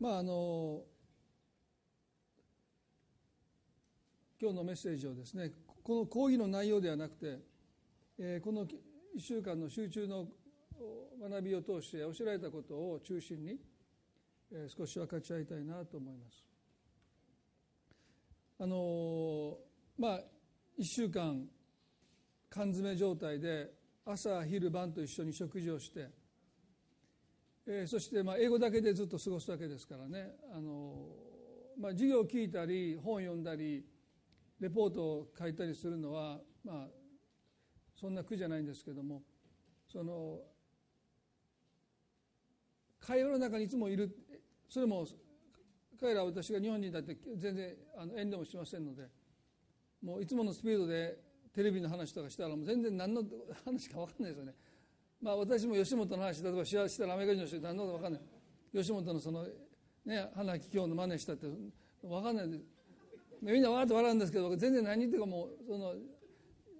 まああの今日のメッセージをですねこの講義の内容ではなくて、えー、この1週間の集中の学びを通して教えられたことを中心に、えー、少し分かち合いたいなと思います。あのまあ1週間缶詰状態で朝昼晩と一緒に食事をして、えー、そしてまあ英語だけでずっと過ごすわけですからねあの、まあ、授業を聞いたり本を読んだりレポートを書いたりするのはまあそんな苦じゃないんですけどもその会話の中にいつもいるそれも彼らは私が日本人だって全然あの遠慮もしませんのでもういつものスピードでテレビの話とかしたらもう全然何の話か分かんないですよね。まあ私も吉本の話例えばしたらアメリカ人の人何のこと分かんない。吉本のそのね花木京の真似したって分かんない。でみんなわーっと笑うんですけど全然何言ってかもうその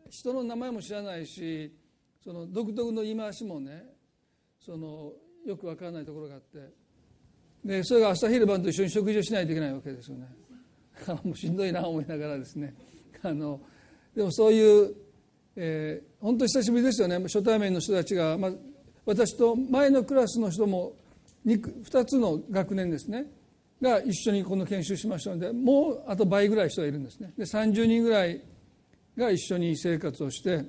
人の名前も知らないしその独特の言い回しもねそのよく分からないところがあって。でそれが朝昼晩と一緒に食事をしないといけないわけですよね。もうしんどいな思いながらですね。あのでもそういう、えー、本当久しぶりですよね。初対面の人たちが、まあ、私と前のクラスの人も 2, 2つの学年ですね。が一緒にこの研修しましたのでもうあと倍ぐらい人がいるんですね。で30人ぐらいが一緒に生活をして、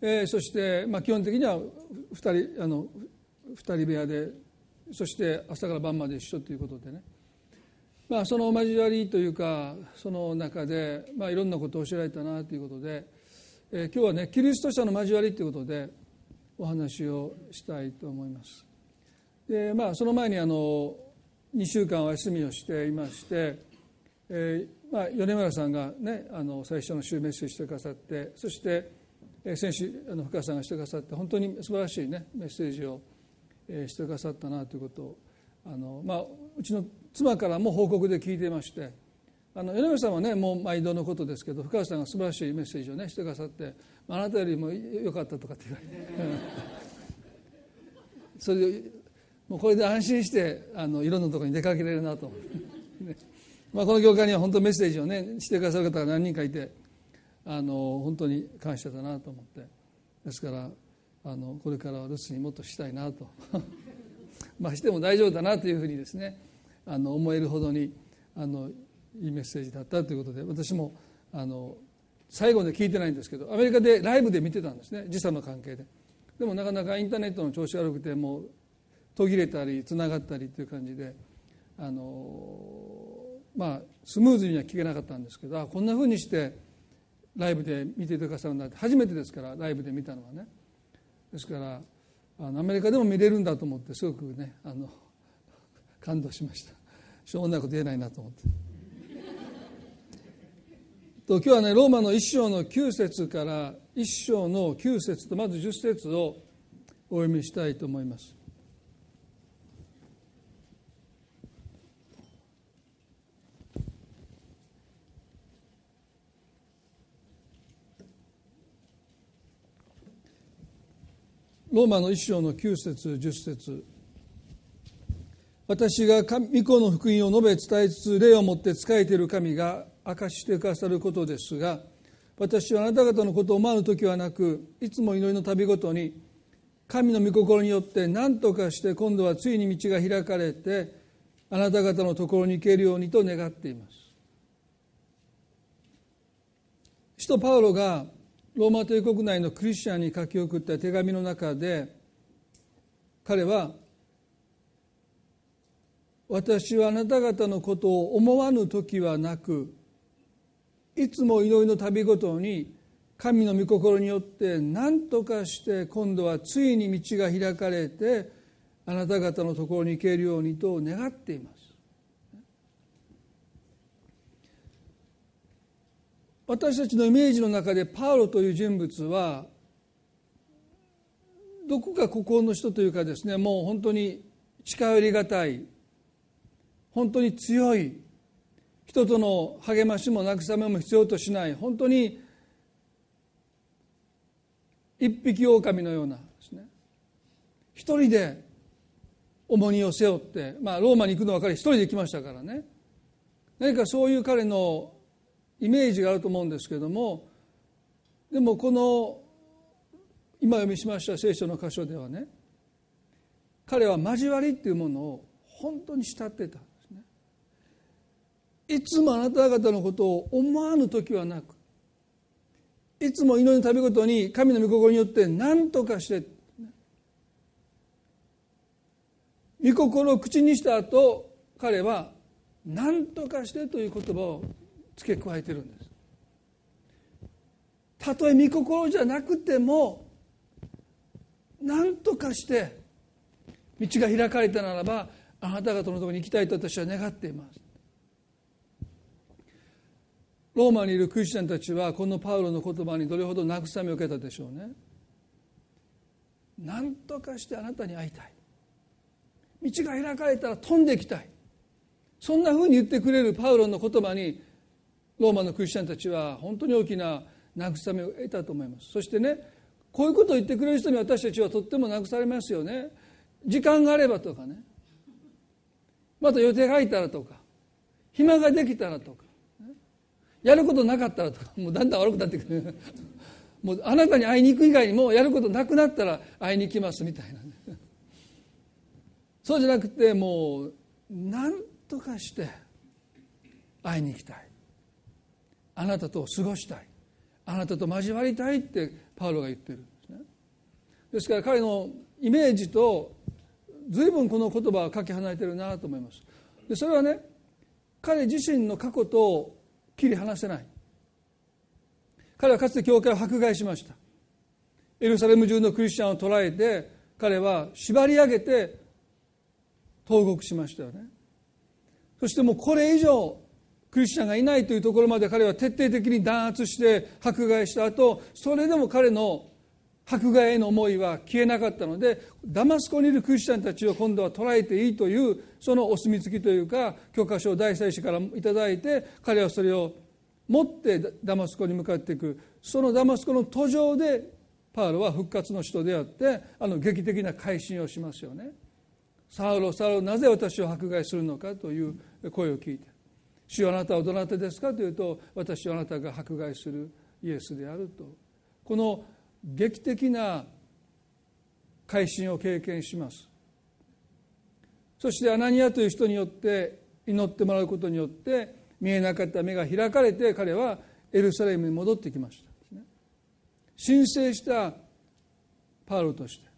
えー、そして、まあ、基本的には2人あの2人部屋でそして朝から晩まで一緒ということでね、まあ、その交わりというかその中で、まあ、いろんなことを教えられたなということで、え、今日はねキリスト者の交わりということでお話をしたいと思います。でまあ、その前にあの2週間お休みをしていまして、えーまあ、米村さんが、ね、あの最初の週メッセージしてくださってそして、えー、先週あの深谷さんがしてくださって本当に素晴らしい、ね、メッセージを、え、してくださったなということをあの、まあ、うちの妻からも報告で聞いていましてあの米村さんはねもう毎度のことですけど深さんが素晴らしいメッセージをねしてくださってあなたよりも良かったとかって言われてそれでもうこれで安心してあのいろんなところに出かけれるなと、ね。まあ、この業界には本当メッセージをねしてくださる方が何人かいてあの本当に感謝だなと思って。ですからあのこれからは留守にもっとしたいなと。まあしても大丈夫だなというふうにですねあの思えるほどにあのいいメッセージだったということで私もあの最後まで聞いてないんですけどアメリカでライブで見てたんですね時差の関係で。でもなかなかインターネットの調子悪くてもう途切れたりつながったりという感じであのまあスムーズには聞けなかったんですけどこんなふうにしてライブで見てくださるんだって初めてですからライブで見たのはね。ですからあのアメリカでも見れるんだと思ってすごくねあの感動しました。しょうもないこと言えないなと思って。今日はねローマの一章の9節から一章の9節とまず10節をお読みしたいと思います。ローマの一章の9節10節私が御子の福音を述べ伝えつつ霊をもって仕えている神が明かしてくださることですが私はあなた方のことを思わぬ時はなくいつも祈りの旅ごとに神の御心によって何とかして今度はついに道が開かれてあなた方のところに行けるようにと願っています。使徒パウロがローマ帝国内のクリスチャンに書き送った手紙の中で彼は私はあなた方のことを思わぬ時はなくいつも祈りの旅ごとに神の御心によって何とかして今度はついに道が開かれてあなた方のところに行けるようにと願っています。私たちのイメージの中でパウロという人物はどこか孤高の人というかですねもう本当に近寄りがたい本当に強い人との励ましも慰めも必要としない本当に一匹狼のようなですね。一人で重荷を背負って、まあ、ローマに行くのは彼一人で行きましたからね。何かそういう彼のイメージがあると思うんですけどもでもこの今読みしました聖書の箇所ではね彼は交わりっていうものを本当に慕ってた。いつもあなた方のことを思わぬ時はなくいつも祈りの旅ごとに神の御心によって何とかして御心を口にした後彼は何とかしてという言葉を付け加えてるんです。たとえ御心じゃなくても何とかして道が開かれたならばあなた方のところに行きたいと私は願っています。ローマにいるクリスチャンたちはこのパウロの言葉にどれほど慰めを受けたでしょうね。何とかしてあなたに会いたい。道が開かれたら飛んでいきたい。そんなふうに言ってくれるパウロの言葉にローマのクリスチャンたちは本当に大きな慰めを得たと思います。そしてねこういうことを言ってくれる人に私たちはとっても慰めますよね。時間があればとかね。また予定が空いたらとか。暇ができたらとか。やることなかったらとかもうだんだん悪くなってくる。もうあなたに会いに行く以外にもやることなくなったら会いに行きますみたいな、そうじゃなくてもう何とかして会いに行きたい。あなたと過ごしたい。あなたと交わりたいってパウロが言ってる。んですねですから彼のイメージと随分この言葉はかけ離れてるなと思います。でそれはね彼自身の過去と切り離せない。彼はかつて教会を迫害しました。エルサレム中のクリスチャンを捕らえて彼は縛り上げて投獄しましたよね。そしてもうこれ以上クリスチャンがいないというところまで彼は徹底的に弾圧して迫害した後それでも彼の迫害への思いは消えなかったのでダマスコにいるクリスチャンたちを今度は捕らえていいというそのお墨付きというか許可書を大祭司から頂いて彼はそれを持ってダマスコに向かっていくそのダマスコの途上でパウロは復活の人であってあの劇的な改心をしますよね。サウロサウロなぜ私を迫害するのかという声を聞いて「主あなたはどなたですか?」というと「私はあなたが迫害するイエスである」とこの劇的な改心を経験します。そしてアナニアという人によって祈ってもらうことによって見えなかった目が開かれて彼はエルサレムに戻ってきました。申請したパウロとして。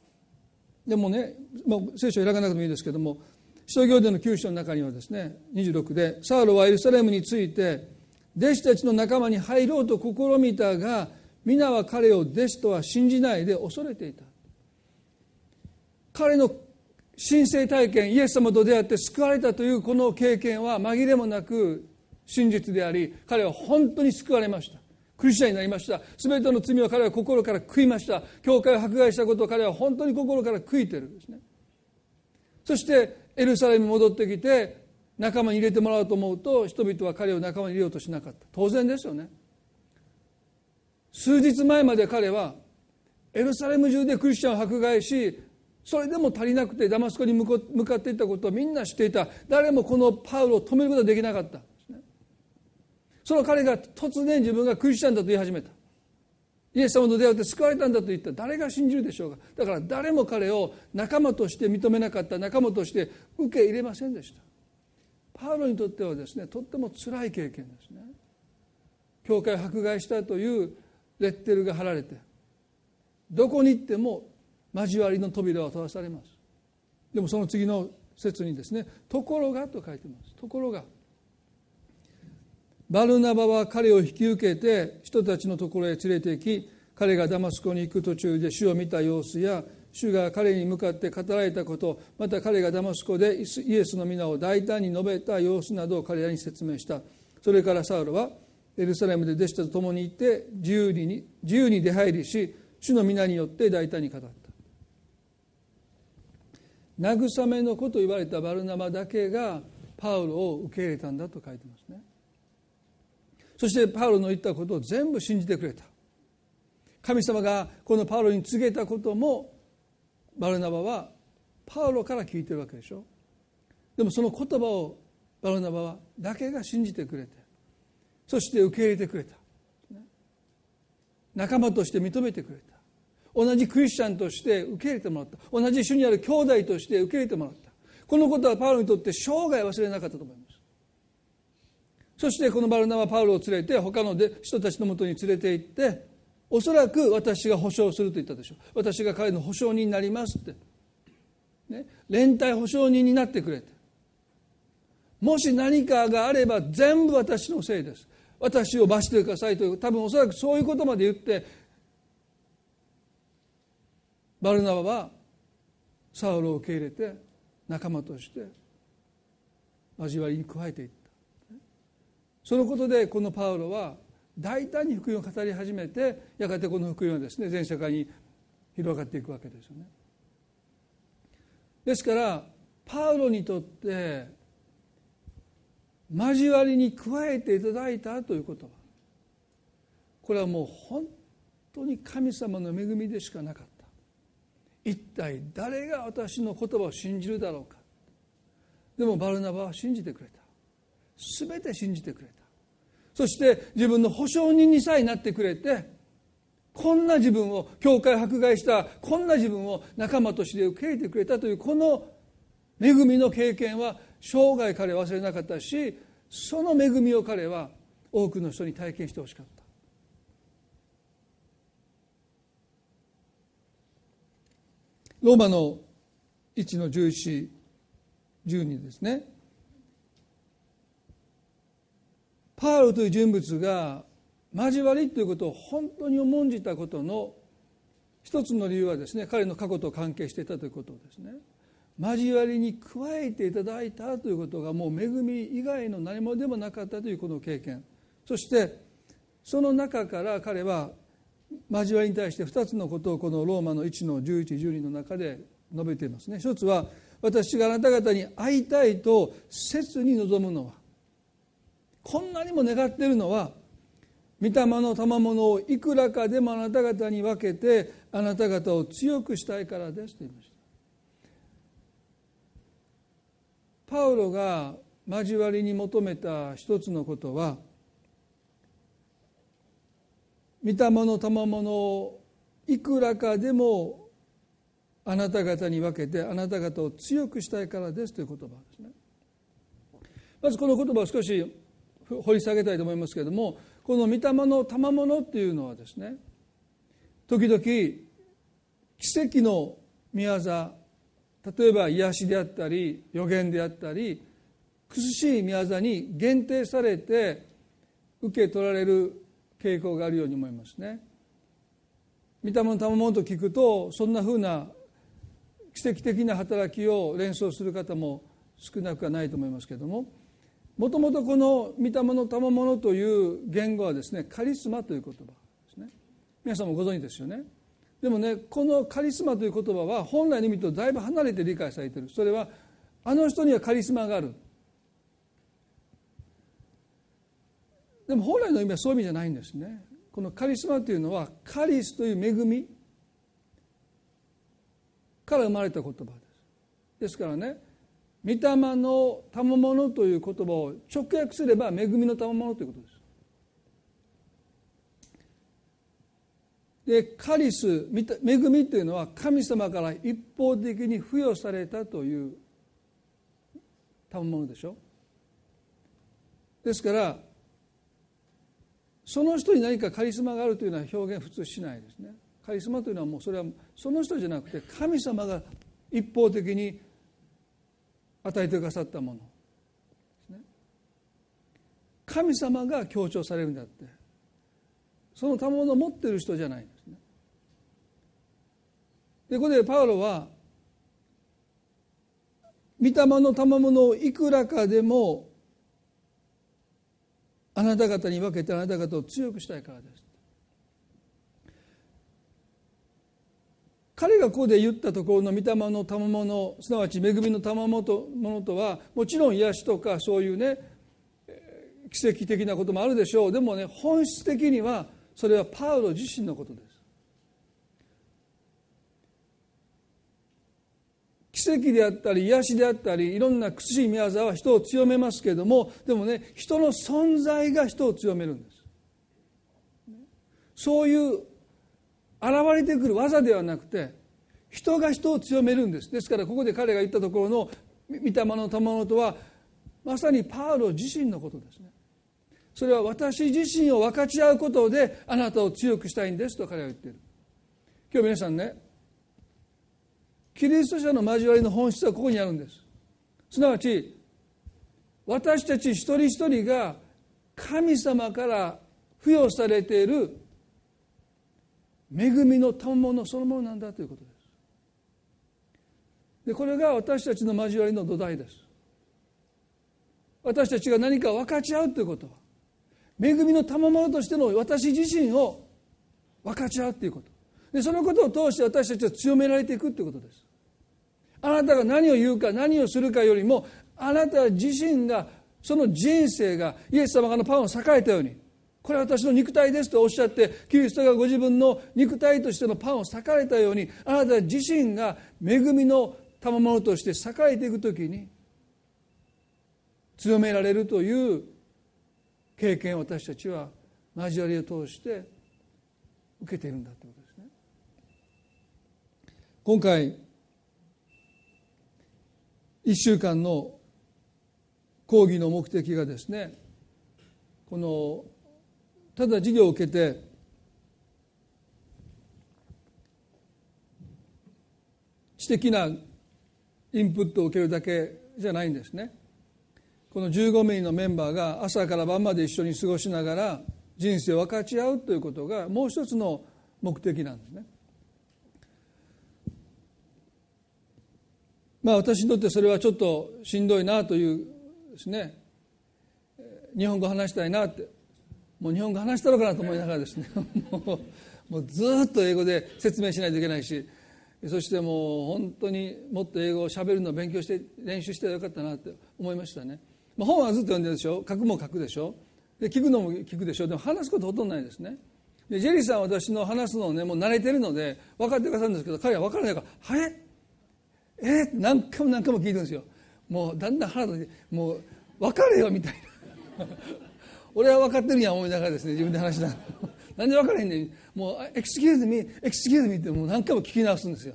でもね、まあ、聖書を開かなくてもいいですけども使徒行伝の9章の中にはですね26でサウロはエルサレムについて弟子たちの仲間に入ろうと試みたが皆は彼を弟子とは信じないで恐れていた。彼の神聖体験イエス様と出会って救われたというこの経験は紛れもなく真実であり彼は本当に救われました。クリスチャンになりました。全ての罪を彼は心から悔いました。教会を迫害したことを彼は本当に心から悔いてるんですね。そしてエルサレムに戻ってきて仲間に入れてもらおうと思うと人々は彼を仲間に入れようとしなかった。当然ですよね。数日前まで彼はエルサレム中でクリスチャンを迫害しそれでも足りなくてダマスコに向かっていったことをみんな知っていた。誰もこのパウロを止めることはできなかった。その彼が突然自分がクリスチャンだと言い始めた。イエス様と出会って救われたんだと言った。誰が信じるでしょうか。だから誰も彼を仲間として認めなかった。仲間として受け入れませんでした。パウロにとってはですねとっても辛い経験ですね。教会を迫害したというレッテルが貼られてどこに行っても交わりの扉は閉ざされます。でもその次の説にですね「ところが」と書いてます。ところがバルナバは彼を引き受けて人たちのところへ連れて行き彼がダマスコに行く途中で主を見た様子や主が彼に向かって語られたことまた彼がダマスコでイエスの皆を大胆に述べた様子などを彼らに説明した。それからサウロはエルサレムで弟子たちと共に行って自由に自由に出入りし主の皆によって大胆に語った。慰めの子と言われたバルナマだけがパウロを受け入れたんだと書いてますね。そしてパウロの言ったことを全部信じてくれた。神様がこのパウロに告げたこともバルナバはパウロから聞いてるわけでしょ。でもその言葉をバルナバはだけが信じてくれて。そして受け入れてくれた。仲間として認めてくれた。同じクリスチャンとして受け入れてもらった。同じ主にある兄弟として受け入れてもらった。このことはパウロにとって生涯忘れなかったと思います。そしてこのバルナはパウロを連れて他の人たちのもとに連れて行っておそらく私が保証すると言ったでしょう。私が彼の保証人になりますって、ね、連帯保証人になってくれて。もし何かがあれば全部私のせいです。私を罰してくださいという多分おそらくそういうことまで言ってバルナバはサウルを受け入れて仲間として交わりに加えていった。そのことでこのパウロは大胆に福音を語り始めてやがてこの福音はですね全世界に広がっていくわけですよね。ですからパウロにとって交わりに加えていただいたということ。はこれはもう本当に神様の恵みでしかなかった。一体誰が私の言葉を信じるだろうか。でもバルナバは信じてくれた。全て信じてくれた。そして自分の保証人にさえなってくれてこんな自分を教会迫害したこんな自分を仲間として受け入れてくれたというこの恵みの経験は生涯彼は忘れなかったしその恵みを彼は多くの人に体験してほしかった。ローマの1の1112ですね。パウロという人物が交わりということを本当に重んじたことの一つの理由はですね彼の過去と関係していたということですね。交わりに加えていただいたということがもう恵み以外の何もでもなかったというこの経験。そしてその中から彼は交わりに対して2つのことをこのローマの1の1112の中で述べていますね。一つは私があなた方に会いたいと切に望むのはこんなにも願っているのは御霊の賜物をいくらかでもあなた方に分けてあなた方を強くしたいからですと言いました。パウロが交わりに求めた一つのことは御霊の賜物をいくらかでもあなた方に分けてあなた方を強くしたいからですという言葉ですね。まずこの言葉を少し掘り下げたいと思いますけれどもこの御霊の賜物っていうのはですね時々奇跡の宮業例えば癒しであったり予言であったり苦しい宮座に限定されて受け取られる傾向があるように思いますね。御霊の賜物と聞くとそんなふうな奇跡的な働きを連想する方も少なくはないと思いますけれどももともとこの御霊の賜物という言語はですねカリスマという言葉ですね皆さんもご存知ですよねでもねこのカリスマという言葉は本来の意味とだいぶ離れて理解されている。それはあの人にはカリスマがある。でも本来の意味はそういう意味じゃないんですね。このカリスマというのはカリスという恵みから生まれた言葉です。ですからね御霊の賜物という言葉を直訳すれば恵みの賜物ということです。でカリス恵みというのは神様から一方的に付与されたという賜物でしょ？ですからその人に何かカリスマがあるというのは表現普通しないですね。カリスマというのはもうそれはその人じゃなくて神様が一方的に与えてくださったもの。ですね。神様が強調されるんだって。その賜物を持ってる人じゃない。でここでパウロは御霊の賜物をいくらかでもあなた方に分けてあなた方を強くしたいからです彼がここで言ったところの御霊の賜物すなわち恵みの賜物とはもちろん癒しとかそういうね奇跡的なこともあるでしょうでもね本質的にはそれはパウロ自身のことです奇跡であったり癒しであったりいろんな苦しい宮沢は人を強めますけれどもでもね人の存在が人を強めるんです。そういう現れてくる技ではなくて人が人を強めるんです。ですからここで彼が言ったところの御霊の賜物とはまさにパウロ自身のことですね。それは私自身を分かち合うことであなたを強くしたいんですと彼は言っている。今日皆さんねキリスト者の交わりの本質はここにあるんです。すなわち私たち一人一人が神様から付与されている恵みの賜物そのものなんだということです。でこれが私たちの交わりの土台です。私たちが何か分かち合うということは恵みの賜物としての私自身を分かち合うということ。でそのことを通して私たちは強められていくということです。あなたが何を言うか何をするかよりもあなた自身がその人生がイエス様がのパンを栄えたようにこれは私の肉体ですとおっしゃってキリストがご自分の肉体としてのパンを裂かれたようにあなた自身が恵みの賜物として栄えていくときに強められるという経験を私たちは交わりを通して受けているんだということですね。今回1週間の講義の目的がですねこのただ授業を受けて知的なインプットを受けるだけじゃないんですね。この15名のメンバーが朝から晩まで一緒に過ごしながら人生を分かち合うということがもう一つの目的なんですね。まあ私にとってそれはちょっとしんどいなというですね。日本語話したいなって。もう日本語話したのかなと思いながらですね。もうずっと英語で説明しないといけないし。そしてもう本当にもっと英語をしゃべるのを勉強して練習してよかったなって思いましたね、まあ、本はずっと読んでるでしょ。書くも書くでしょ。で聞くのも聞くでしょ。でも話すことほとんどないですね。でジェリーさんは私の話すのをねもう慣れてるので分かってくださるんですけど彼は分からないから「はいえー、何回も何回も聞いてるんですよ。もうだんだん腹立ってもう分かれよみたいな。俺は分かってるやん思いながらですね自分で話しながらなんで分からへんねん。もう「エクスキューズミエクスキューズミ」ってもう何回も聞き直すんですよ。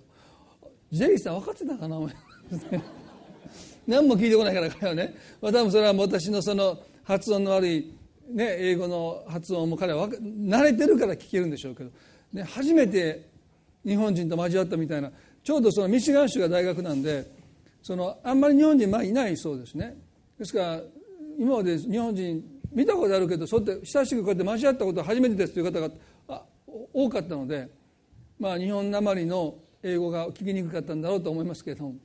ジェリーさん分かってたかな思い 何も聞いてこないから彼はね、まあ、多分それは私のその発音の悪い、ね、英語の発音も彼は慣れてるから聞けるんでしょうけど、ね、初めて日本人と交わったみたいな。ちょうどそのミシガン州が大学なんでそのあんまり日本人まあいないそうですね。ですから今まで日本人見たことあるけどそうやって親しくこうやって交わったことは初めてですという方が多かったので、まあ、日本なまりの英語が聞きにくかったんだろうと思いますけれども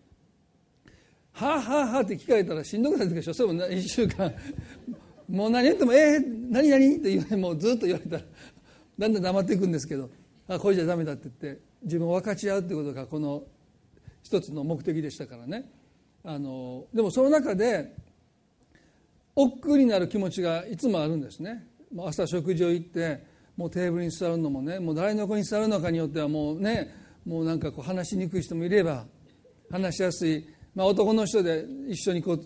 「はあはあはあ」って聞かれたらしんどくなるでしょそれも1週間。もう何言っても「えー、何何?」って言われもうずっと言われたらだんだん黙っていくんですけど「あこれじゃダメだ」って言って。自分を分かち合うということがこの一つの目的でしたからね。あのでもその中で億劫になる気持ちがいつもあるんですね。朝食事を行ってもうテーブルに座るのもねもう誰の子に座るのかによってはもうねもうなんかこう話しにくい人もいれば話しやすい、まあ、男の人で一緒にこう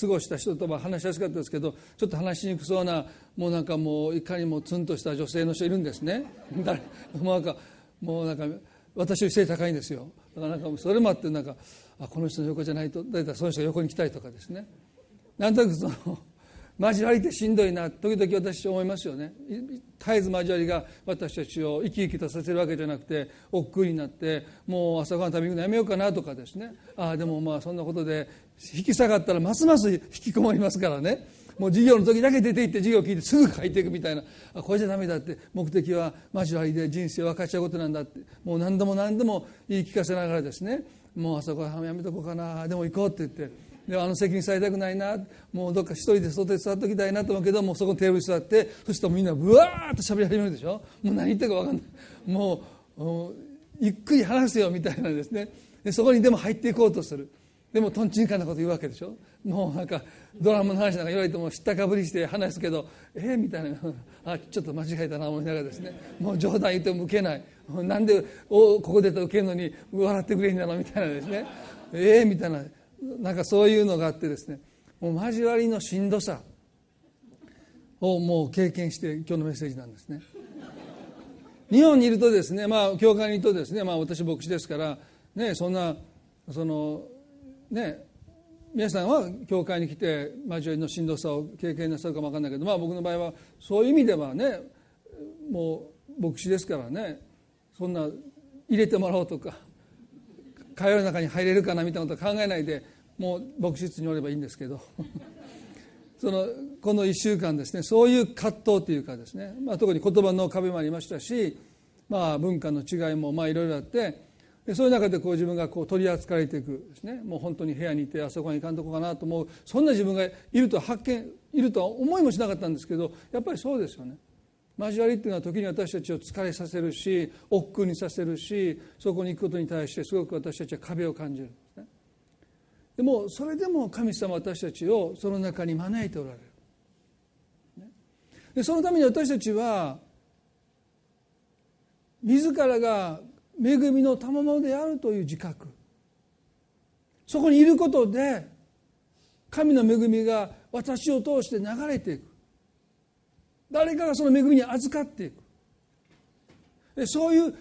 過ごした人とは話しやすかったですけどちょっと話しにくそうなもうなんかもういかにもツンとした女性の人いるんですね。もなんかもうなんか私より背高いんですよ。だからなんかそれもあってなんかあこの人の横じゃないと大体その人が横に来たりとかですね。なんとなくその 交わりってしんどいな時々私は思いますよね。絶えず交わりが私たちを生き生きとさせるわけじゃなくて億劫になってもう朝ごはん食べるのやめようかなとかですね。ああでもまあそんなことで引き下がったらますます引きこもりますからね。もう授業の時だけ出て行って授業を聞いてすぐ帰っていくみたいな。これじゃダメだって。目的は交わりで人生を分かち合うことなんだって。もう何度も何度も言い聞かせながらですね。もう朝ごはやめとこうかな。でも行こうって言って。であの席に座りたくないな。もうどっか一人で外で座っときたいなと思うけどもうそこのテーブルに座ってそしたらみんなブワーッと喋り始めるでしょ。もう何言ってるか分かんない。もうゆっくり話すよみたいなですね。でそこにでも入っていこうとする。でもとんちんかんなこと言うわけでしょ。もうなんかドラマの話なんか言われても知ったかぶりして話すけどえー、みたいな。あちょっと間違えたな思いながらですね。もう冗談言っても受けない。なんでおここで受けるのに笑ってくれんだろみたいなですね。ええー、みたいな。なんかそういうのがあってですね。もう交わりのしんどさ。をもう経験して今日のメッセージなんですね。日本にいるとですねまあ教会にいるとですねまあ私牧師ですからねそんなそのね皆さんは教会に来て交わりのしんどさを経験なさるかも分かんないけどまあ僕の場合はそういう意味ではねもう牧師ですからねそんな入れてもらおうとか会話の中に入れるかなみたいなこと考えないでもう牧師室におればいいんですけど。そのこの1週間ですねそういう葛藤というかですね、まあ、特に言葉の壁もありましたし、まあ、文化の違いもまあいろいろあってでそういう中でこう自分がこう取り扱われていくですね。もう本当に部屋にいてあそこに行かんとこかなと思う。そんな自分がいると発見いるとは思いもしなかったんですけどやっぱりそうですよね。交わりっていうのは時に私たちを疲れさせるし億劫にさせるしそこに行くことに対してすごく私たちは壁を感じるんですね。でもそれでも神様私たちをその中に招いておられる。でそのために私たちは自らが恵みの賜物であるという自覚。そこにいることで神の恵みが私を通して流れていく。誰かがその恵みに預かっていく。そういう、ね、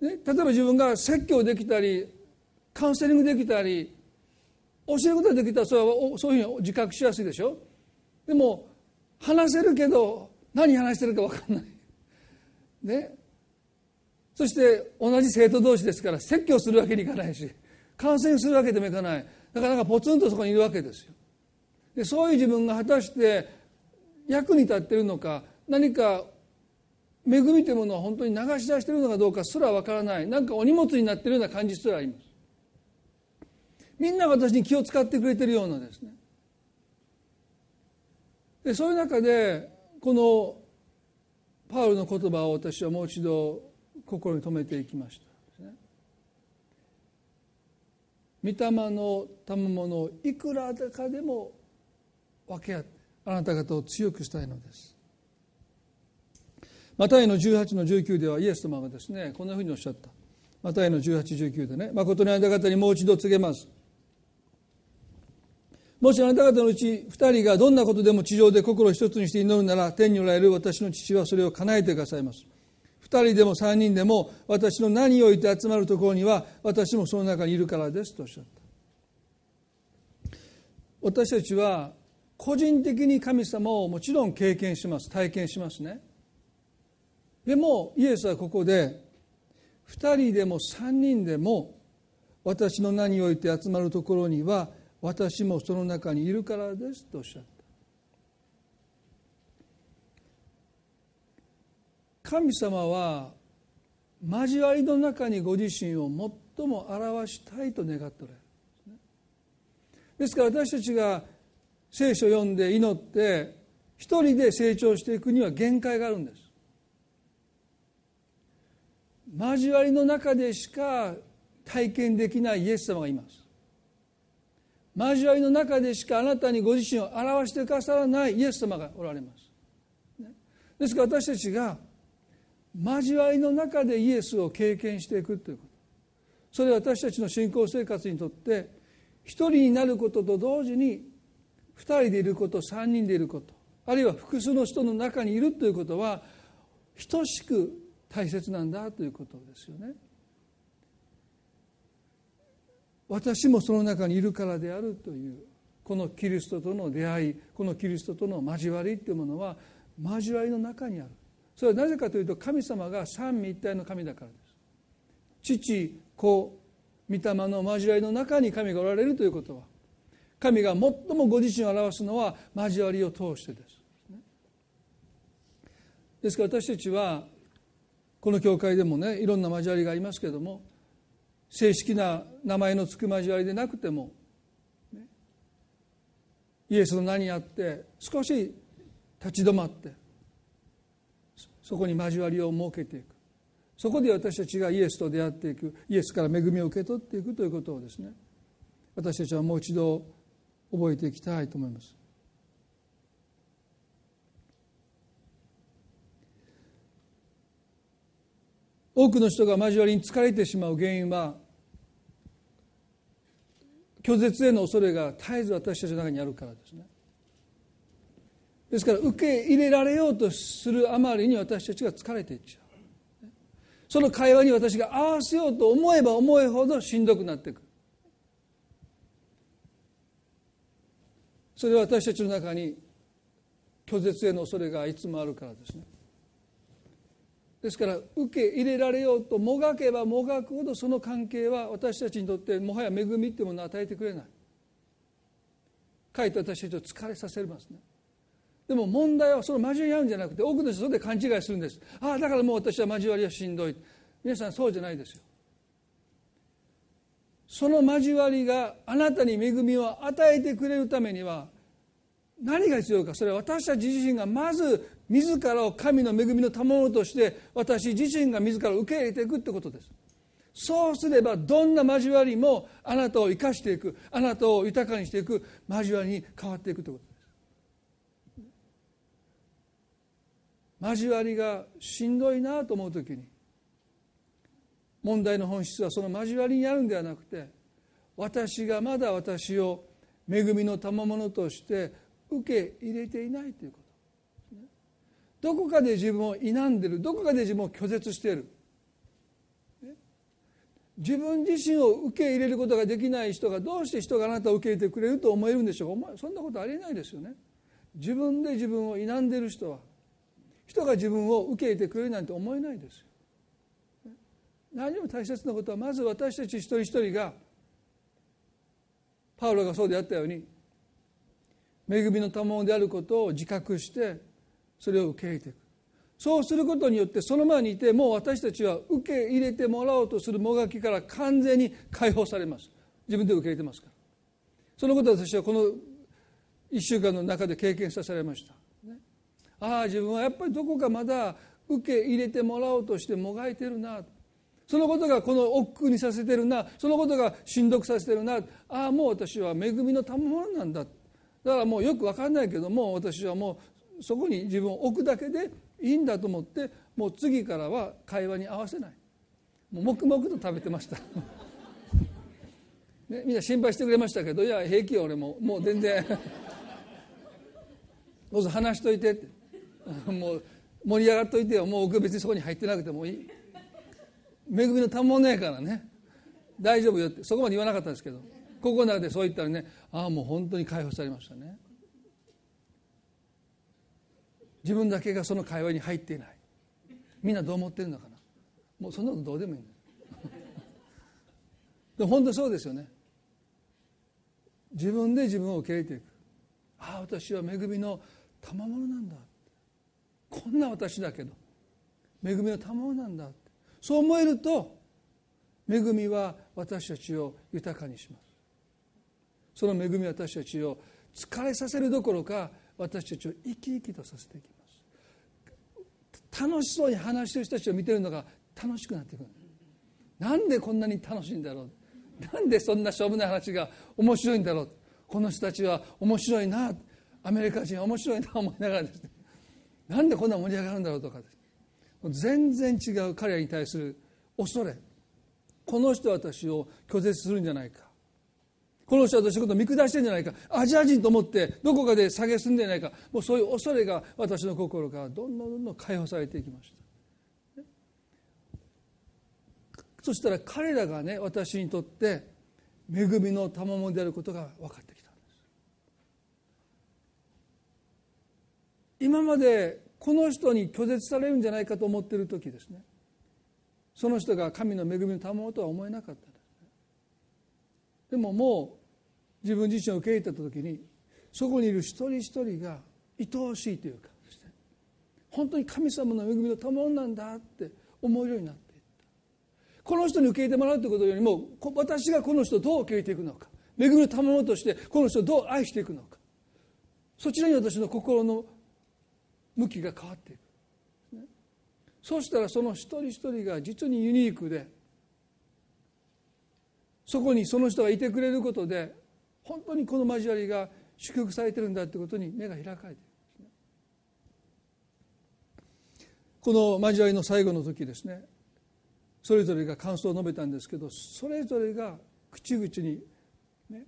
例えば自分が説教できたりカウンセリングできたり教えることができたらそれはそういうふうに自覚しやすいでしょ。でも話せるけど何話してるか分かんない。ね。そして同じ生徒同士ですから説教するわけにいかないしカウンセリングするわけでもいかない。だかなかポツンとそこにいるわけですよ。でそういう自分が果たして役に立っているのか何か恵みというものを本当に流し出しているのかどうかすらわからない。なんかお荷物になっているような感じすらあります。みんな私に気を使ってくれているようなですね。でそういう中でこのパウルの言葉を私はもう一度心に留めていきました。御霊の賜物をいくらかでも分け合ってあなた方を強くしたいのです。マタイの18の19ではイエス様がですねこんなふうにおっしゃった。マタイの1819でね誠にあなた方にもう一度告げます。もしあなた方のうち2人がどんなことでも地上で心を一つにして祈るなら天におられる私の父はそれを叶えてくださいます。2人でも3人でも私の何を置いて集まるところには私もその中にいるからですとおっしゃった。私たちは個人的に神様をもちろん経験します体験しますね。でもイエスはここで2人でも3人でも私の名において集まるところには私もその中にいるからですとおっしゃった。神様は交わりの中にご自身を最も表したいと願っておられる。ですですから私たちが聖書を読んで祈って一人で成長していくには限界があるんです。交わりの中でしか体験できないイエス様がいます。交わりの中でしかあなたにご自身を表してくださらないイエス様がおられます。ですから私たちが交わりの中でイエスを経験していくということそれは私たちの信仰生活にとって一人になることと同時に2人でいること3人でいることあるいは複数の人の中にいるということは等しく大切なんだということですよね。私もその中にいるからであるというこのキリストとの出会いこのキリストとの交わりというものは交わりの中にあるそれはなぜかというと神様が三位一体の神だからです。父子御霊の交わりの中に神がおられるということは。神が最もご自身を表すのは交わりを通してです。ですから私たちはこの教会でもねいろんな交わりがありますけれども正式な名前の付く交わりでなくても、イエスの名にあって少し立ち止まってそこに交わりを設けていく。そこで私たちがイエスと出会っていく。イエスから恵みを受け取っていくということをですね。私たちはもう一度覚えていきたいと思います。多くの人が交わりに疲れてしまう原因は拒絶への恐れが絶えず私たちの中にあるからですね。ですから受け入れられようとするあまりに私たちが疲れていっちゃう。その会話に私が合わせようと思えば思うほどしんどくなっていくそれは私たちの中に拒絶への恐れがいつもあるからですね。ですから受け入れられようともがけばもがくほどその関係は私たちにとってもはや恵みっていうものを与えてくれない。かえって私たちを疲れさせますね。でも問題はその交わり合うんじゃなくて多くの人で勘違いするんです。ああだからもう私は交わりはしんどい。皆さんそうじゃないですよ。その交わりがあなたに恵みを与えてくれるためには何が必要か。それは私たち自身がまず自らを神の恵みの賜物として私自身が自ら受け入れていくってことです。そうすればどんな交わりもあなたを生かしていくあなたを豊かにしていく交わりに変わっていくということです交わりがしんどいなと思う時に問題の本質はその交わりにあるんではなくて私がまだ私を恵みの賜物として受け入れていないということ。どこかで自分を否んでるどこかで自分を拒絶している。自分自身を受け入れることができない人がどうして人があなたを受け入れてくれると思えるんでしょうか。そんなことありえないですよね。自分で自分を否んでいる人は人が自分を受け入れてくれるなんて思えないです何よりも大切なことはまず私たち一人一人がパウロがそうであったように恵みの賜物であることを自覚してそれを受け入れていく。そうすることによってその前にいてもう私たちは受け入れてもらおうとするもがきから完全に解放されます。自分で受け入れてますから。そのことを私はこの1週間の中で経験させられました、ああ自分はやっぱりどこかまだ受け入れてもらおうとしてもがいてるな。そのことがこの億劫にさせてるな。そのことがしんどくさせてるな。ああもう私は恵みの賜物なんだ。だからもうよく分かんないけども私はもうそこに自分を置くだけでいいんだと思ってもう次からは会話に合わせない。もう黙々と食べてました。ね、みんな心配してくれましたけどいや平気よ俺も。もう全然。どうぞ話しといてって。もう盛り上がっといてよ。もう僕別にそこに入ってなくてもいい。恵みの賜物やからね。大丈夫よって。そこまで言わなかったんですけど。ここの中でそう言ったらねああもう本当に解放されましたね。自分だけがその会話に入っていない。みんなどう思ってるのかな。もうそんなのどうでもいいんだ でも本当そうですよね。自分で自分を受け入れていく。ああ私は恵みの賜物なんだ。こんな私だけど恵みの賜物なんだそう思えると恵みは私たちを豊かにします。その恵みは私たちを疲れさせるどころか私たちを生き生きとさせていきます。楽しそうに話してる人たちを見てるのが楽しくなってくる。なんでこんなに楽しいんだろう。なんでそんなしょうもない話が面白いんだろう。この人たちは面白いな。アメリカ人は面白いな思いながらですね。なんでこんな盛り上がるんだろうとか全然違う彼らに対する恐れ。この人は私を拒絶するんじゃないか。この人は私のことを見下してるんじゃないか。アジア人と思ってどこかで蔑んでないか。もうそういう恐れが私の心からどんどんどんどん解放されていきました。そしたら彼らがね私にとって恵みの賜物であることが分かったんです今までこの人に拒絶されるんじゃないかと思っている時ですね。その人が神の恵みの賜物とは思えなかったでももう自分自身を受け入れた時にそこにいる一人一人が愛おしいというか本当に神様の恵みの賜物なんだって思うようになっていった。この人に受け入れてもらうということよりも私がこの人をどう受け入れていくのか。恵みの賜物としてこの人をどう愛していくのか。そちらに私の心の向きが変わっていくそうしたらその一人一人が実にユニークでそこにその人がいてくれることで本当にこの交わりが祝福されてるんだということに目が開かれてる。ね。この交わりの最後の時ですね。それぞれが感想を述べたんですけどそれぞれが口々に、ね、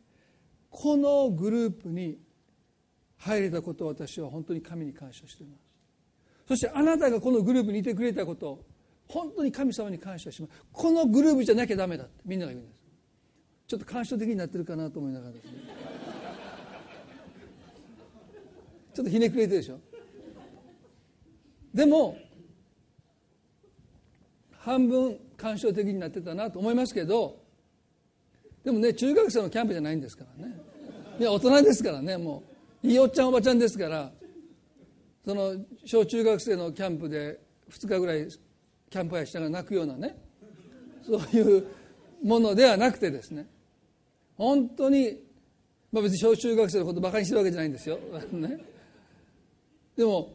このグループに入れたことを私は本当に神に感謝しています。そしてあなたがこのグループにいてくれたことを本当に神様に感謝します。このグループじゃなきゃダメだってみんなが言うんです。ちょっと感傷的になってるかなと思いながらですね。ちょっとひねくれてるでしょ。でも半分感傷的になってたなと思いますけどでもね中学生のキャンプじゃないんですからね。いや大人ですからねもう。いいおっちゃんおばちゃんですからその小中学生のキャンプで2日ぐらいキャンプファイしながら泣くようなねそういうものではなくてですね本当に、まあ、別に小中学生のことばかにしてるわけじゃないんですよ。でも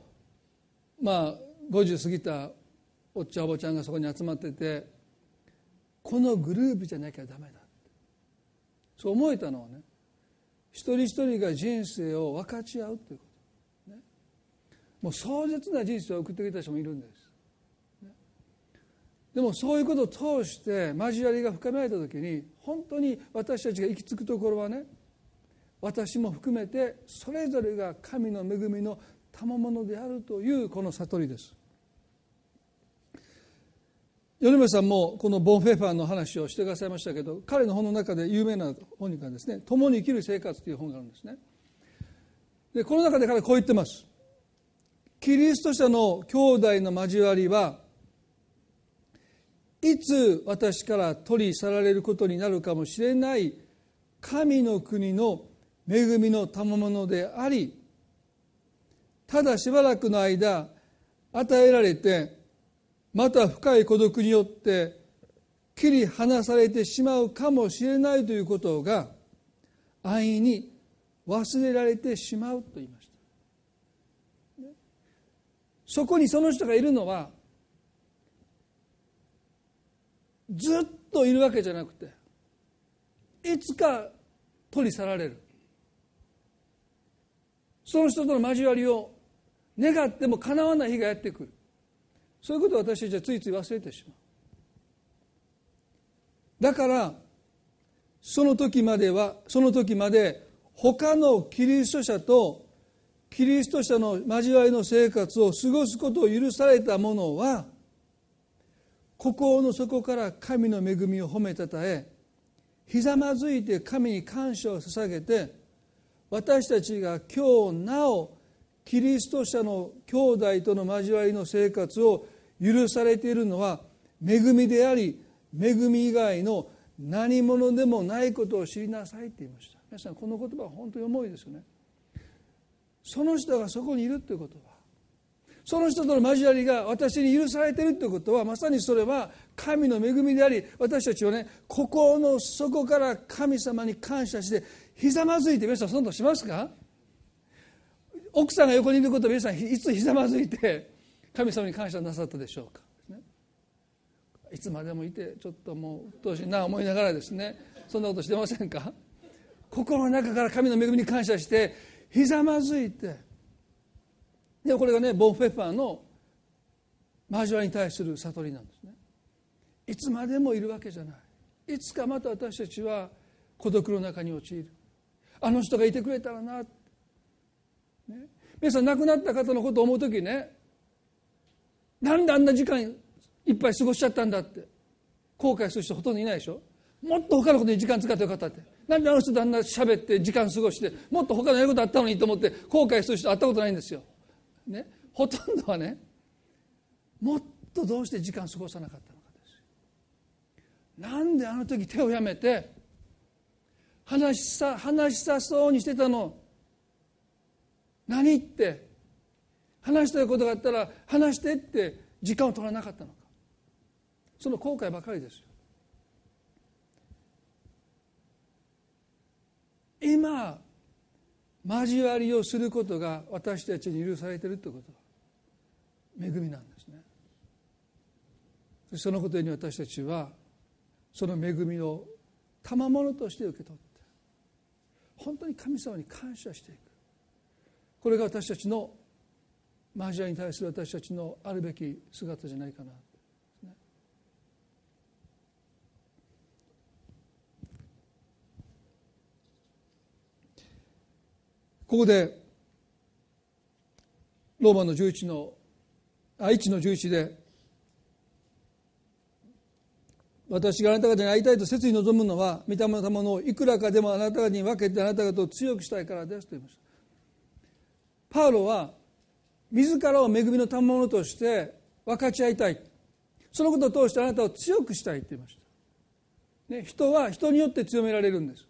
まあ50過ぎたおっちゃんおばちゃんがそこに集まっててこのグループじゃなきゃダメだそう思えたのはね一人一人が人生を分かち合うということ、ね、もう壮絶な人生を送ってきた人もいるんです、ね、でもそういうことを通して交わりが深められた時に本当に私たちが行き着くところはね私も含めてそれぞれが神の恵みの賜物であるというこの悟りです。米村さんもこのボン・フェファーの話をしてくださいましたけど彼の本の中で有名な本にはですね「共に生きる生活」という本があるんですね。でこの中で彼はこう言ってますキリスト者の兄弟の交わりはいつ私から取り去られることになるかもしれない神の国の恵みの賜物でありただしばらくの間与えられてまた深い孤独によって切り離されてしまうかもしれないということが安易に忘れられてしまうと言いました。そこにその人がいるのはずっといるわけじゃなくていつか取り去られる。その人との交わりを願ってもかなわない日がやってくる。そういうことを私たちはついつい忘れてしまう。だからその時まではその時まで他のキリスト者とキリスト者の交わりの生活を過ごすことを許された者は心の底から神の恵みを褒めたたえひざまずいて神に感謝を捧げて私たちが今日なおキリスト者の兄弟との交わりの生活を許されているのは恵みであり恵み以外の何者でもないことを知りなさいって言いました。皆さんこの言葉は本当に重いですよね。その人がそこにいるということはその人との交わりが私に許されているということはまさにそれは神の恵みであり私たちはね心の底から神様に感謝してひざまずいて皆さんそんなことしますか？奥さんが横にいることを皆さんいつひざまずいて神様に感謝なさったでしょうか、いつまでもいてちょっともう鬱陶しいな思いながらですね。そんなことしてませんか？心の中から神の恵みに感謝してひざまずいて。でこれがねボン・フェッファーの交わりに対する悟りなんですね。いつまでもいるわけじゃない。いつかまた私たちは孤独の中に陥る。あの人がいてくれたらな、ね、皆さん亡くなった方のことを思う時ねなんであんな時間いっぱい過ごしちゃったんだって。後悔する人ほとんどいないでしょ？もっと他のことに時間使ってよかったって。なんであの人とあんな喋って時間過ごしてもっと他のやることあったのにと思って後悔する人会ったことないんですよ、ね、ほとんどはねもっとどうして時間過ごさなかったのかですなんであの時手をやめて話さ話しさそうにしてたの？何って話したいことがあったら話してって時間を取らなかったのか。その後悔ばかりですよ。今交わりをすることが私たちに許されているということは恵みなんですね。そのことに私たちはその恵みを賜物として受け取って本当に神様に感謝していく。これが私たちのマジアに対する私たちのあるべき姿じゃないかな、ね、ここでローマの11の愛知の11で私があなた方に会いたいと切に望むのは御霊様のいくらかでもあなた方に分けてあなた方を強くしたいからですと言いました。パウロは自らを恵みの賜物として分かち合いたい。そのことを通してあなたを強くしたいと言いました、ね、人は人によって強められるんです、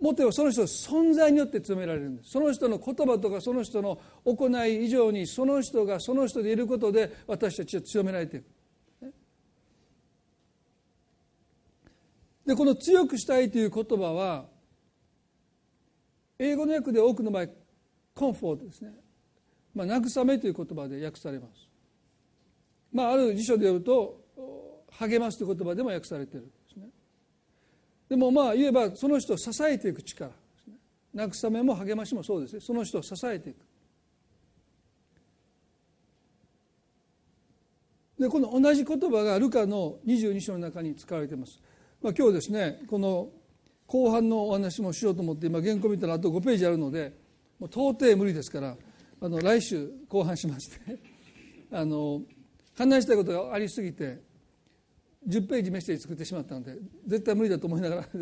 もっと言えばその人の存在によって強められるんです。その人の言葉とかその人の行い以上にその人がその人でいることで私たちは強められていくでこの「強くしたい」という言葉は英語の訳で多くの場合コンフォートですね、まあ、慰めという言葉で訳されます、まあ、ある辞書で読むと励ますという言葉でも訳されているんですね。でもまあ言えばその人を支えていく力ですね。慰めも励ましもそうですね。その人を支えていく。でこの同じ言葉がルカの22章の中に使われています。まあ、今日ですねこの後半のお話もしようと思って今原稿見たらあと5ページあるのでもう到底無理ですからあの来週後半しまして あの話したいことがありすぎて10ページメッセージ作ってしまったので絶対無理だと思いながら、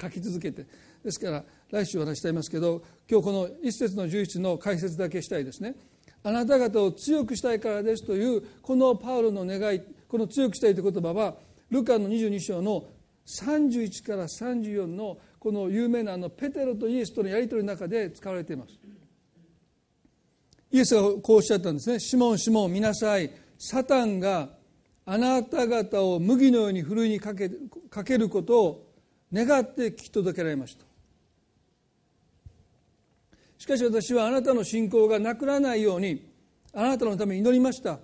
書き続けてですから来週お話したいますけど今日この一節の11の解説だけしたいですね。あなた方を強くしたいからですというこのパウロの願いこの強くしたいという言葉はルカの22章の31から34のこの有名なあのペテロとイエスとのやり取りの中で使われていますイエスがこうおっしゃったんですね「シモンシモン見なさい。サタンがあなた方を麦のようにふるいにかけかけることを願って聞き届けられました」しかし私はあなたの信仰がなくならないようにあなたのために祈りました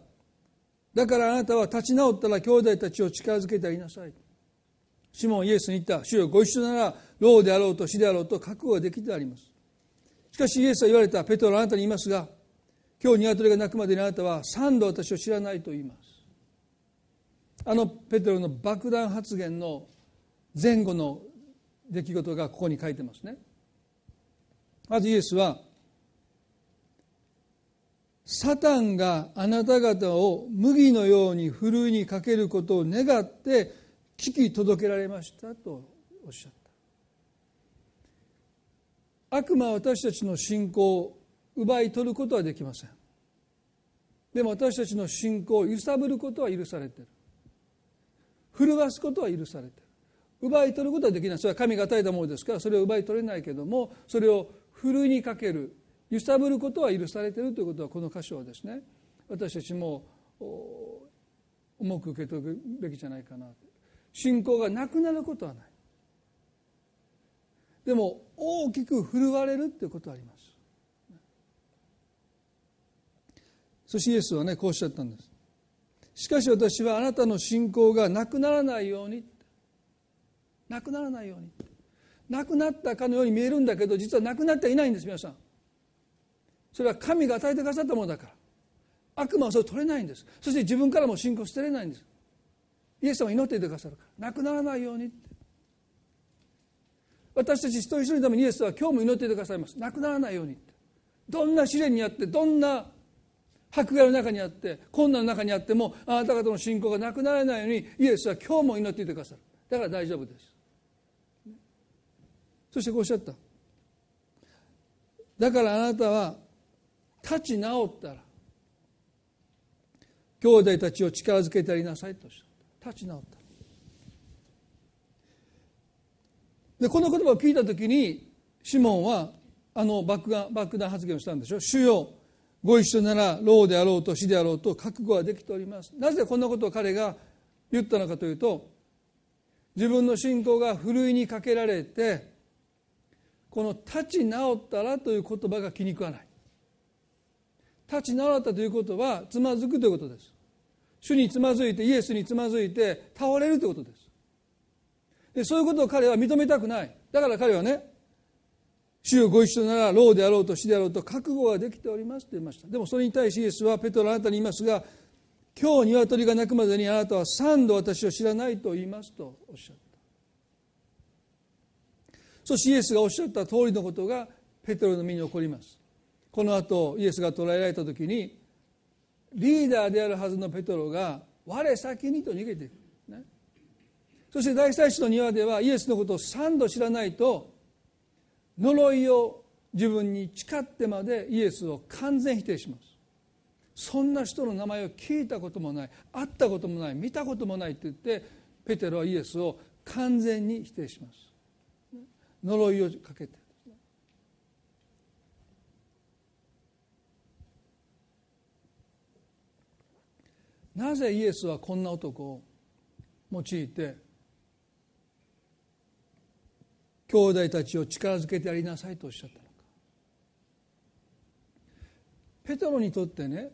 だからあなたは立ち直ったら兄弟たちを近づけてありなさいシモンイエスに言った主よご一緒なら老であろうと死であろうと覚悟ができてありますしかしイエスは言われたペトロあなたに言いますが今日鶏が鳴くまでにあなたは三度私を知らないと言います。あのペトロの爆弾発言の前後の出来事がここに書いてますね。まずイエスはサタンがあなた方を麦のようにふるいにかけることを願って聞き届けられましたとおっしゃった。悪魔は私たちの信仰奪い取ることはできません。でも私たちの信仰を揺さぶることは許されている。震わすことは許されている。奪い取ることはできない。それは神が与えたものですからそれを奪い取れないけどもそれをふるいにかける揺さぶることは許されているということはこの箇所はですね私たちも重く受け取るべきじゃないかな信仰がなくなることはない。でも大きく振るわれるということはあります。そしてイエスはねこうおっしゃったんです。しかし私はあなたの信仰がなくならないように。なくならないように。なくなったかのように見えるんだけど実はなくなってはいないんです皆さん。それは神が与えてくださったものだから。悪魔はそれを取れないんです。そして自分からも信仰捨てれないんです。イエス様祈っていてくださるから。なくならないように私たち一人一人のためにイエスは今日も祈っていてくださいます。なくならないようにどんな試練にあってどんな迫害の中にあって困難の中にあってもあなた方の信仰がなくならないようにイエスは今日も祈っていてくださる。だから大丈夫です。そしてこうおっしゃった。だからあなたは立ち直ったら兄弟たちを力づけてやりなさいとした。立ち直った。でこの言葉を聞いた時にシモンはあの爆弾爆弾発言をしたんでしょ。主よご一緒なら老であろうと死であろうと覚悟はできております。なぜこんなことを彼が言ったのかというと自分の信仰がふるいにかけられてこの「立ち直ったら」という言葉が気に食わない。立ち直ったということはつまずくということです。主につまずいてイエスにつまずいて倒れるということです。でそういうことを彼は認めたくない。だから彼はね主よご一緒なら老であろうと死であろうと覚悟ができておりますと言いました。でもそれに対しイエスはペトロあなたに言いますが今日鶏が鳴くまでにあなたは三度私を知らないと言いますとおっしゃった。そしてイエスがおっしゃった通りのことがペテロの身に起こります。この後イエスが捕らえられた時にリーダーであるはずのペテロが我先にと逃げていく、ね、そして大祭司の庭ではイエスのことを3度知らないと呪いを自分に誓ってまでイエスを完全否定します。そんな人の名前を聞いたこともない。会ったこともない。見たこともないって言ってペテロはイエスを完全に否定します。呪いをかけて。なぜイエスはこんな男を用いて兄弟たちを力づけてやりなさいとおっしゃったのか。ペトロにとってね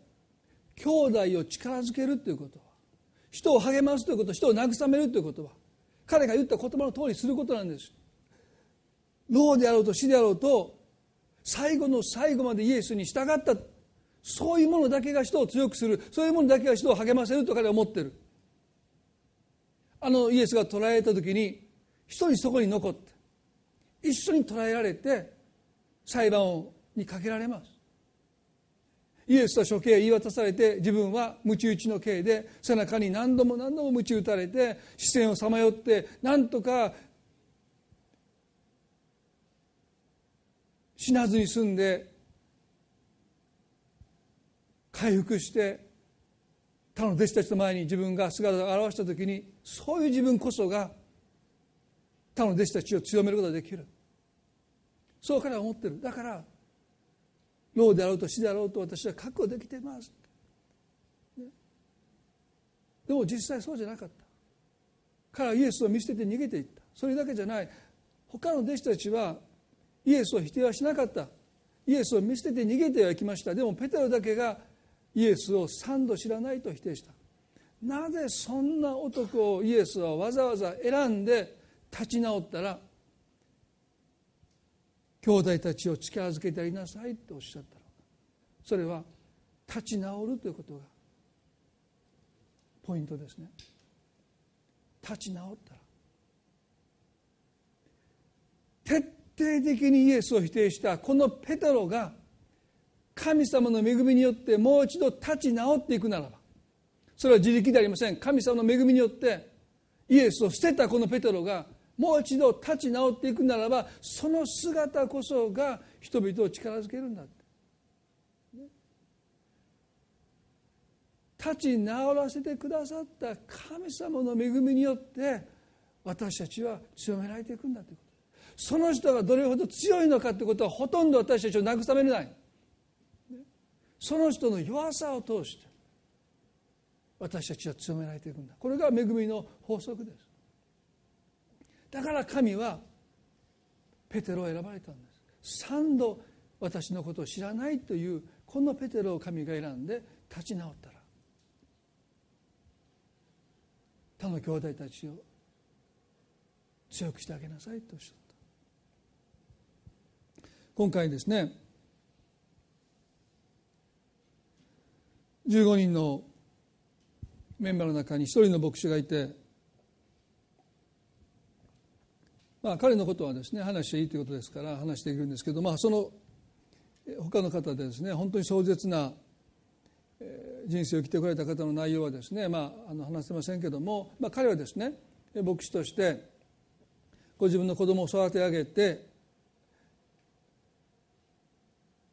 兄弟を力づけるということは人を励ますということ人を慰めるということは彼が言った言葉の通りすることなんです。老であろうと死であろうと最後の最後までイエスに従ったそういうものだけが人を強くするそういうものだけが人を励ませると彼は思ってる。あのイエスが捕らえた時に一人そこに残って一緒に捕らえられて裁判にかけられます。イエスは処刑言い渡されて自分は鞭打ちの刑で背中に何度も何度も鞭打たれて視線をさまよってなんとか死なずに済んで回復して他の弟子たちの前に自分が姿を現した時にそういう自分こそが他の弟子たちを強めることができる。そう彼は思ってる。だから老であろうと死であろうと私は覚悟できてます、ね、でも実際そうじゃなかった。彼はイエスを見捨てて逃げていった。それだけじゃない。他の弟子たちはイエスを否定はしなかった。イエスを見捨てて逃げてはいきました。でもペテロだけがイエスを三度知らないと否定した。なぜそんな男をイエスはわざわざ選んで立ち直ったら兄弟たちを力づけてやりなさいとおっしゃったの。かそれは立ち直るということがポイントですね。立ち直ったら徹底的にイエスを否定したこのペテロが神様の恵みによってもう一度立ち直っていくならばそれは自力でありません。神様の恵みによってイエスを捨てたこのペテロがもう一度立ち直っていくならばその姿こそが人々を力づけるんだ立ち直らせてくださった神様の恵みによって私たちは強められていくんだということ。その人がどれほど強いのかということはほとんど私たちを慰めれない。その人の弱さを通して私たちは強められていくんだ。これが恵みの法則です。だから神はペテロを選ばれたんです。三度私のことを知らないというこのペテロを神が選んで立ち直ったら他の兄弟たちを強くしてあげなさいとおっしゃった。今回ですね15人のメンバーの中に一人の牧師がいてまあ、彼のことはですね話していいということですから話しているんですけど、まあ、その他の方でですね本当に壮絶な人生を生きてこられた方の内容はですね、まあ、あの話せませんけども、まあ、彼はですね牧師としてご自分の子供を育て上げて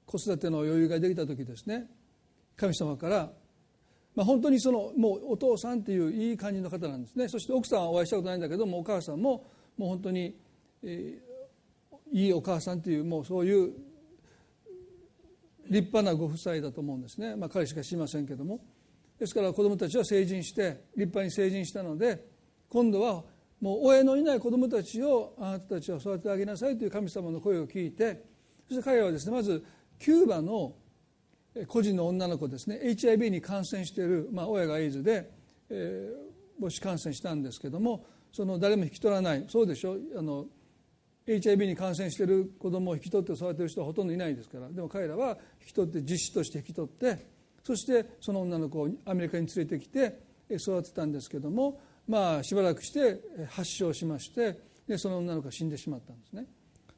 子育ての余裕ができた時ですね神様から、まあ、本当にそのもうお父さんっていういい感じの方なんですね。そして奥さんはお会いしたことないんだけどもお母さんももう本当に、えー、いいお母さんというもうそういう立派なご夫妻だと思うんですね、まあ、彼しか知りませんけども。ですから子どもたちは成人して立派に成人したので今度はもう親のいない子どもたちをあなたたちは育ててあげなさいという神様の声を聞いてそして彼はですねまずキューバの孤児の女の子ですね。HIV に感染している、まあ、親がエイズで、えー、母子感染したんですけどもその誰も引き取らない。そうでしょ？あの HIV に感染している子供を引き取って育てる人はほとんどいないですから。でも彼らは引き取って実子として引き取ってそしてその女の子をアメリカに連れてきて育てたんですけどもまあしばらくして発症しましてでその女の子が死んでしまったんですね。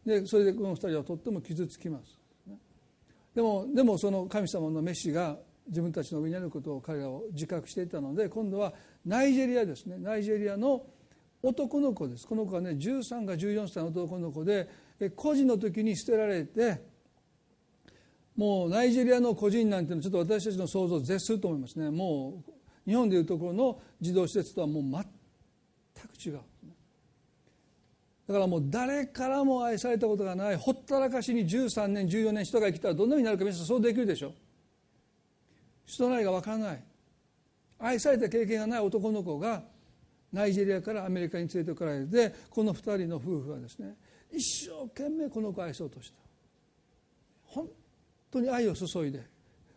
でそれでこの2人はとっても傷つきます。でもでもその神様のメシが自分たちの上にあることを彼らを自覚していたので今度はナイジェリアですね。ナイジェリアの男の子です。この子はね13か14歳の男の子で孤児の時に捨てられてもうナイジェリアの孤児院なんていうのちょっと私たちの想像を絶すると思いますね。もう日本でいうところの児童施設とはもう全く違う。だからもう誰からも愛されたことがないほったらかしに13年14年人が生きたらどんなふうになるか皆さんそうできるでしょ人なりが分からない。愛された経験がない男の子がナイジェリアからアメリカに連れてこられてこの2人の夫婦はですね一生懸命この子を愛そうとした。本当に愛を注いで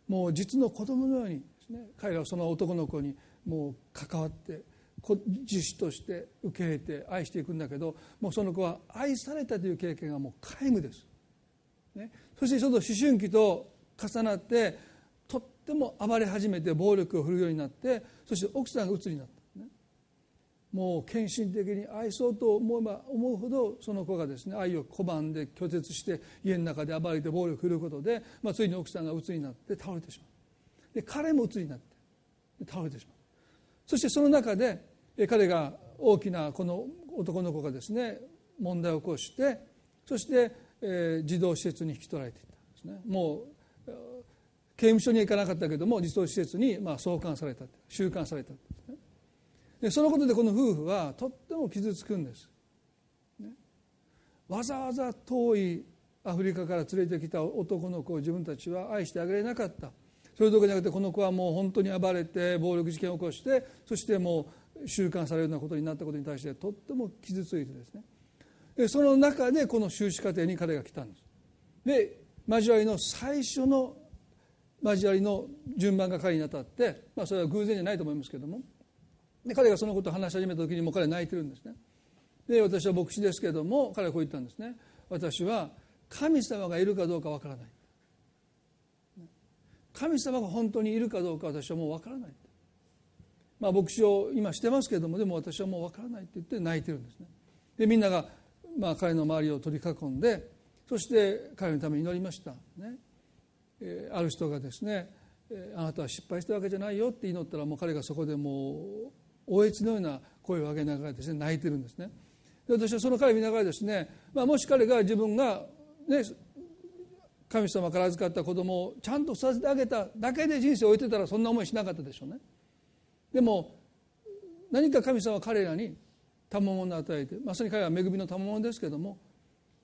もう実の子供のようにですね彼らはその男の子にもう関わって自主として受け入れて愛していくんだけどもうその子は愛されたという経験がもう皆無です、ね、そしてちょっと思春期と重なってとっても暴れ始めて暴力を振るうようになってそして奥さんが鬱になった。もう献身的に愛そうと思えば思うほどその子がですね愛を拒んで拒絶して家の中で暴れて暴力を振るうことで、まあ、ついに奥さんが鬱になって倒れてしまう。で彼も鬱になって倒れてしまう。そしてその中で彼が大きなこの男の子がですね問題を起こしてそして、えー、児童施設に引き取られていったんですね。もう刑務所に行かなかったけども児童施設にまあ送還された収監されたでそのことでこの夫婦はとっても傷つくんです、ね、わざわざ遠いアフリカから連れてきた男の子を自分たちは愛してあげれなかった。それどころじゃなくてこの子はもう本当に暴れて暴力事件を起こしてそしてもう収監されるようなことになったことに対してとっても傷ついてですね。でその中でこの修士課程に彼が来たんです。で交わりの最初の交わりの順番が彼に当たって、まあ、それは偶然じゃないと思いますけども。で彼がそのことを話し始めた時にも彼は泣いてるんですね。で私は牧師ですけれども彼はこう言ったんですね。私は神様がいるかどうかわからない。神様が本当にいるかどうか私はもうわからない。まあ牧師を今してますけれどもでも私はもうわからないって言って泣いてるんですね。でみんながまあ彼の周りを取り囲んでそして彼のために祈りました。ね、え、ある人がですねあなたは失敗したわけじゃないよって祈ったらもう彼がそこでもうおえつのような声を上げながらですね泣いてるんですね。で私はその彼を見ながらですね、まあ、もし彼が自分が、ね、神様から預かった子供をちゃんと育ててあげただけで人生を終えてたらそんな思いしなかったでしょうね。でも何か神様は彼らに賜物を与えてまさに彼は恵みの賜物ですけども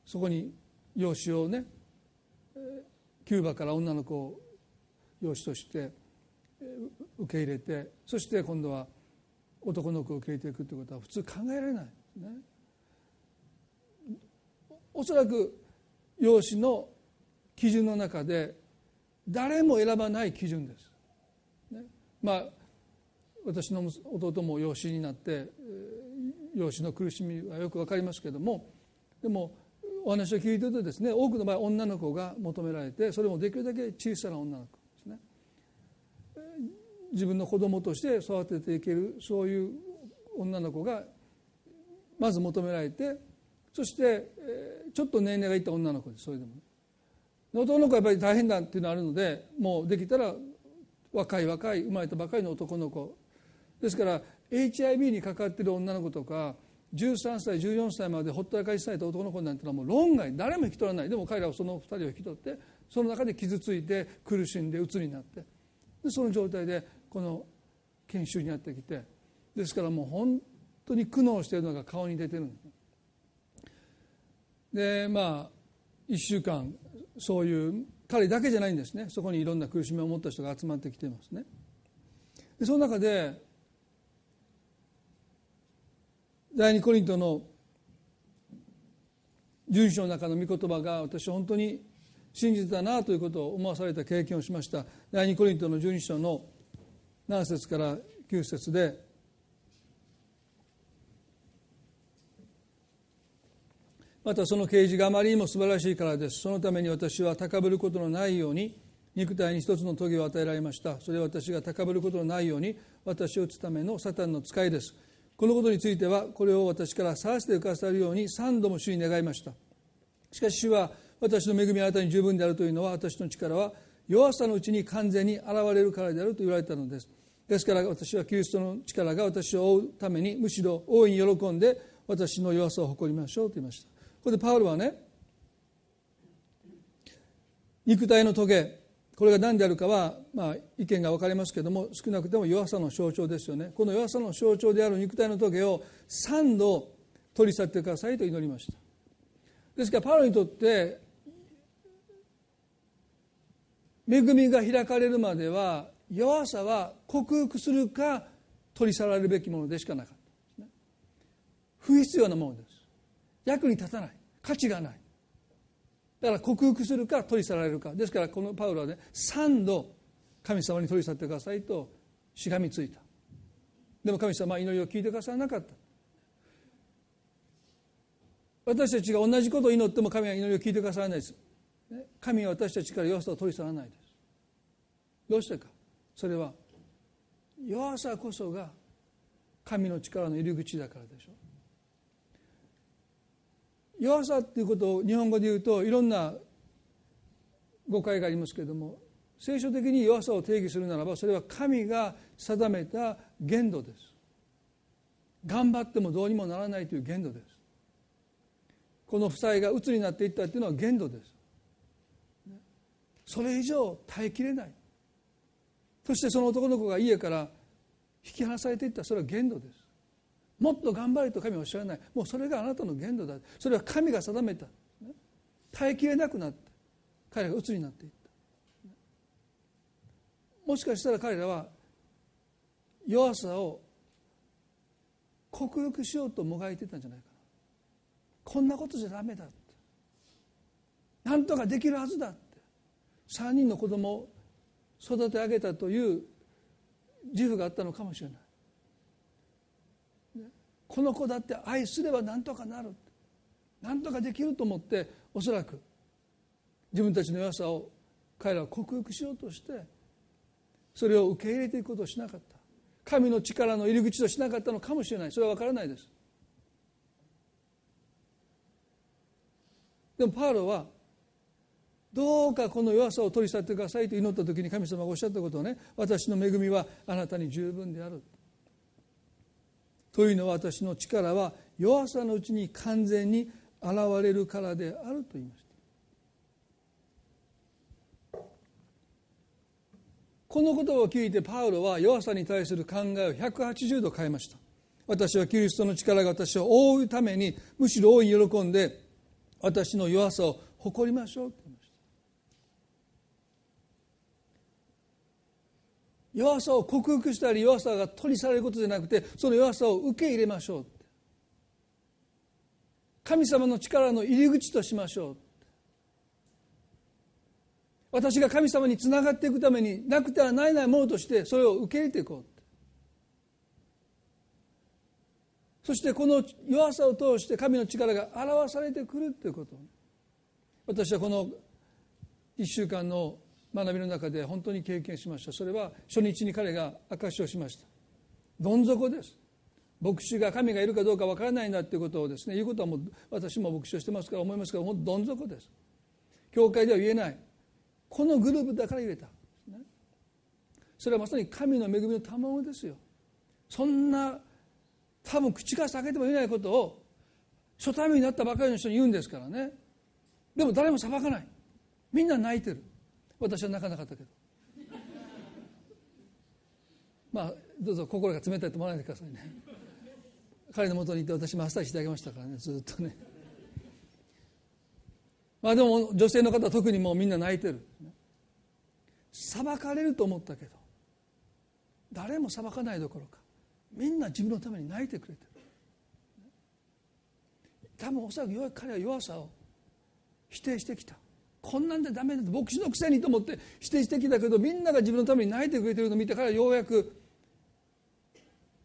そこに養子をねキューバから女の子を養子として受け入れてそして今度は男の子を受け入れていくということは普通考えられないね。おそらく養子の基準の中で誰も選ばない基準です。ね、まあ私の弟も養子になって養子の苦しみはよく分かりますけどもでもお話を聞いてるとですね多くの場合女の子が求められてそれもできるだけ小さな女の子自分の子供として育てていけるそういう女の子がまず求められてそしてちょっと年齢がいった女の子ですそれでも男の子はやっぱり大変だっていうのがあるのでもうできたら若い若い生まれたばかりの男の子。ですから HIV にかかってる女の子とか13歳14歳までほったらかしされた男の子なんてのはもう論外誰も引き取らない。でも彼らはその2人を引き取ってその中で傷ついて苦しんで鬱になってでその状態でこの研修にやってきてですからもう本当に苦悩しているのが顔に出てるんでまあ1週間そういう彼だけじゃないんですね。そこにいろんな苦しみを持った人が集まってきてますね。でその中で第二コリントの順章の中の御言葉が私本当に信じてたなということを思わされた経験をしました。第二コリントの12章の7節から9節で。またその啓示があまりにも素晴らしいからです。そのために私は高ぶることのないように肉体に一つの棘を与えられました。それは私が高ぶることのないように私を打つためのサタンの使いです。このことについてはこれを私からさらして浮かさるように3度も主に願いました。しかし主は私の恵みはあなたに十分であるというのは私の力は弱さのうちに完全に現れるからであると言われたのです。ですから私はキリストの力が私を追うためにむしろ大いに喜んで私の弱さを誇りましょうと言いました。ここでパウロはね肉体の棘これが何であるかは、まあ、意見が分かりますけども少なくても弱さの象徴ですよね。この弱さの象徴である肉体の棘を3度取り去ってくださいと祈りました。ですからパウロにとって恵みが開かれるまでは弱さは克服するか取り去られるべきものでしかなかった。不必要なものです。役に立たない。価値がない。だから克服するか取り去られるか。ですからこのパウロはね3度神様に取り去ってくださいとしがみついた。でも神様は祈りを聞いてくださらなかった。私たちが同じことを祈っても神は祈りを聞いてくださらないです。神は私たちから弱さを取り去らないですどうしてか？それは弱さこそが神の力の入り口だからでしょ。弱さっていうことを日本語で言うといろんな誤解がありますけれども聖書的に弱さを定義するならばそれは神が定めた限度です。頑張ってもどうにもならないという限度です。この負債が鬱になっていったっていうのは限度です。それ以上耐えきれない。そしてその男の子が家から引き離されていった。それは限度です。もっと頑張れと神はおっしゃらない。もうそれがあなたの限度だ。それは神が定めた。耐えきれなくなって。彼が鬱になっていった。もしかしたら彼らは弱さを克服しようともがいてたんじゃないかな。こんなことじゃダメだって。なんとかできるはずだって。3人の子供を育て上げたという自負があったのかもしれない。この子だって愛すれば何とかなる。何とかできると思っておそらく自分たちの弱さを彼らは克服しようとしてそれを受け入れていくことをしなかった。神の力の入り口としなかったのかもしれない。それは分からないです。でもパウロはどうかこの弱さを取り去ってくださいと祈った時に神様がおっしゃったことをね私の恵みはあなたに十分である。というのは私の力は弱さのうちに完全に現れるからであると言いました。この言葉を聞いてパウロは弱さに対する考えを180度変えました。私はキリストの力が私を覆うためにむしろ大いに喜んで私の弱さを誇りましょうと言いました弱さを克服したり弱さが取り去れることじゃなくてその弱さを受け入れましょう。神様の力の入り口としましょう。私が神様につながっていくためになくてはならないものとしてそれを受け入れていこう。そしてこの弱さを通して神の力が表されてくるということ。私はこの1週間の学びの中で本当に経験しました。それは初日に彼が証しをしました。どん底です。牧師が神がいるかどうかわからないんだということをですね言うことはもう私も牧師をしてますから思いますけどもどん底です。教会では言えない。このグループだから言えた。それはまさに神の恵みの賜物ですよ。そんな多分口から避けても言えないことを初対面になったばかりの人に言うんですからね。でも誰も裁かない。みんな泣いてる。私は泣かなかったけど。まあどうぞ心が冷たいと思わないでくださいね。彼のもとにいて私マッサージしてあげましたからねずっとね。まあでも女性の方は特にもうみんな泣いてる。裁かれると思ったけど誰も裁かないどころかみんな自分のために泣いてくれてる。多分おそらく彼は弱さを否定してきた。こんなんでダメだと牧師のくせにと思って否定してきたけどみんなが自分のために泣いてくれてるのを見てからようやく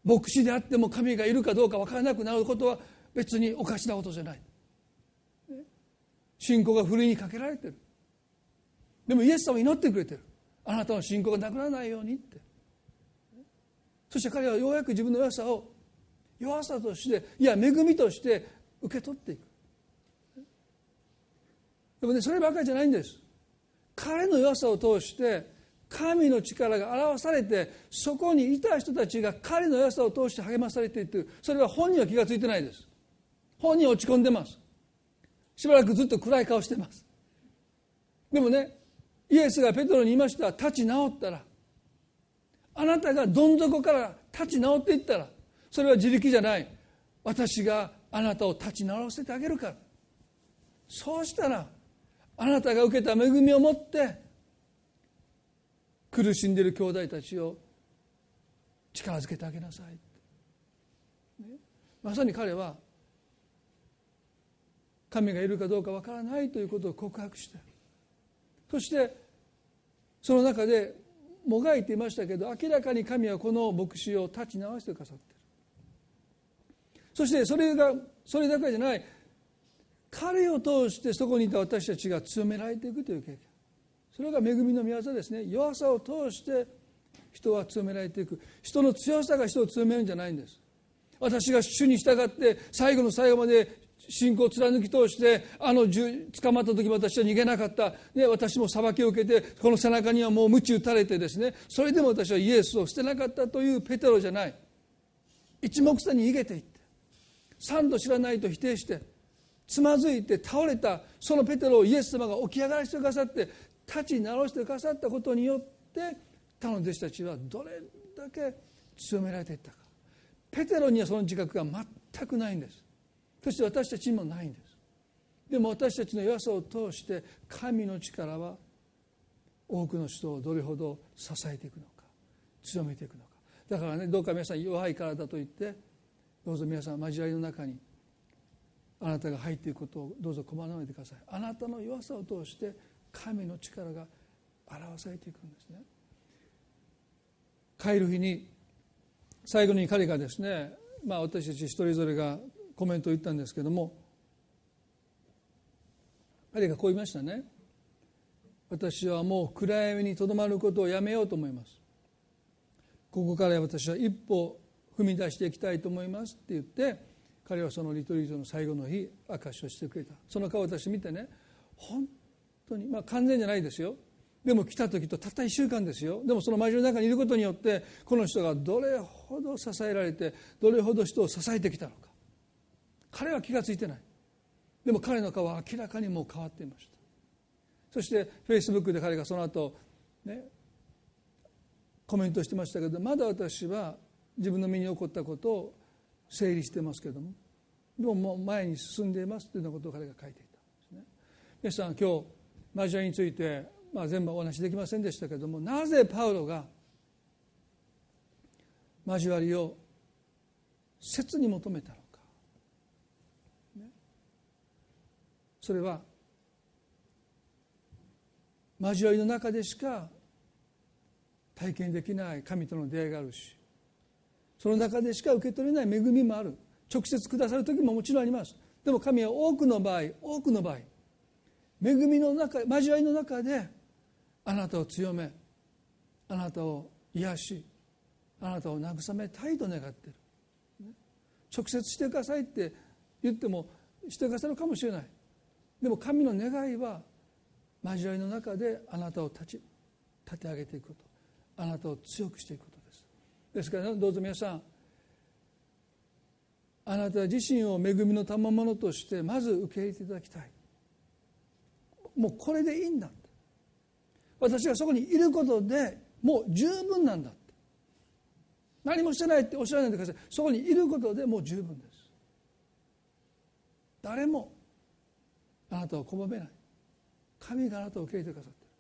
牧師であっても神がいるかどうか分からなくなることは別におかしなことじゃない。信仰がふるいにかけられてる。でもイエス様祈ってくれてる。あなたの信仰がなくならないようにって。そして彼はようやく自分の弱さを弱さとしていや恵みとして受け取っていく。でもねそればかりじゃないんです。彼の弱さを通して神の力が表されてそこにいた人たちが彼の弱さを通して励まされていくそれは本人は気が付いてないです。本人落ち込んでます。しばらくずっと暗い顔してます。でもねイエスがペトロに言いました。立ち直ったらあなたがどん底から立ち直っていったらそれは自力じゃない。私があなたを立ち直らせてあげるから。そうしたらあなたが受けた恵みを持って苦しんでいる兄弟たちを力づけてあげなさい、ね、まさに彼は神がいるかどうかわからないということを告白してそしてその中でもがいていましたけど明らかに神はこの牧師を立ち直してくださっている。そしてそれがそれだけじゃない。彼を通してそこにいた私たちが強められていくという経験。それが恵みの御業ですね。弱さを通して人は強められていく。人の強さが人を強めるんじゃないんです。私が主に従って最後の最後まで信仰を貫き通してあの捕まった時私は逃げなかった、ね、私も裁きを受けてこの背中にはもう鞭打たれてですね。それでも私はイエスを捨てなかったというペテロじゃない。一目散に逃げていって。三度知らないと否定してつまずいて倒れたそのペテロをイエス様が起き上がらせてくださって立ち直してくださったことによって他の弟子たちはどれだけ強められていったか。ペテロにはその自覚が全くないんです。そして私たちにもないんです。でも私たちの弱さを通して神の力は多くの人をどれほど支えていくのか強めていくのか。だからねどうか皆さん弱いからだと言ってどうぞ皆さん交わりの中にあなたが入っていくことをどうぞ拒まないでください。あなたの弱さを通して神の力が表されていくんですね。帰る日に最後に彼がですねまあ私たち一人それがコメントを言ったんですけども彼がこう言いましたね。私はもう暗闇にとどまることをやめようと思います。ここから私は一歩踏み出していきたいと思いますって言って彼はそのリトリートの最後の日証しをしてくれた。その顔を私見てね本当にまあ完全じゃないですよ。でも来た時とたった1週間ですよ。でもその交わりの中にいることによってこの人がどれほど支えられてどれほど人を支えてきたのか。彼は気が付いてない。でも彼の顔は明らかにもう変わっていました。そしてフェイスブックで彼がその後ねコメントしてましたけどまだ私は自分の身に起こったことを整理してますけども。でももう前に進んでいますというようなことを彼が書いていたんですね。皆さん今日交わりについて、まあ、全部お話しできませんでしたけどもなぜパウロが交わりを切に求めたのか、ね、それは交わりの中でしか体験できない神との出会いがあるしその中でしか受け取れない恵みもある。直接くださる時ももちろんあります。でも神は多くの場合多くの場合恵みの中交わりの中であなたを強めあなたを癒しあなたを慰めたいと願っている直接してくださいって言ってもしてくださるかもしれない。でも神の願いは交わりの中であなたを立ち立て上げていくこと。あなたを強くしていくこと。ですからどうぞ皆さんあなた自身を恵みの賜物としてまず受け入れていただきたい。もうこれでいいんだ私がそこにいることでもう十分なんだ何もしてないっておっしゃらないでください。そこにいることでもう十分です。誰もあなたを拒めない。神があなたを受け入れてくださってる。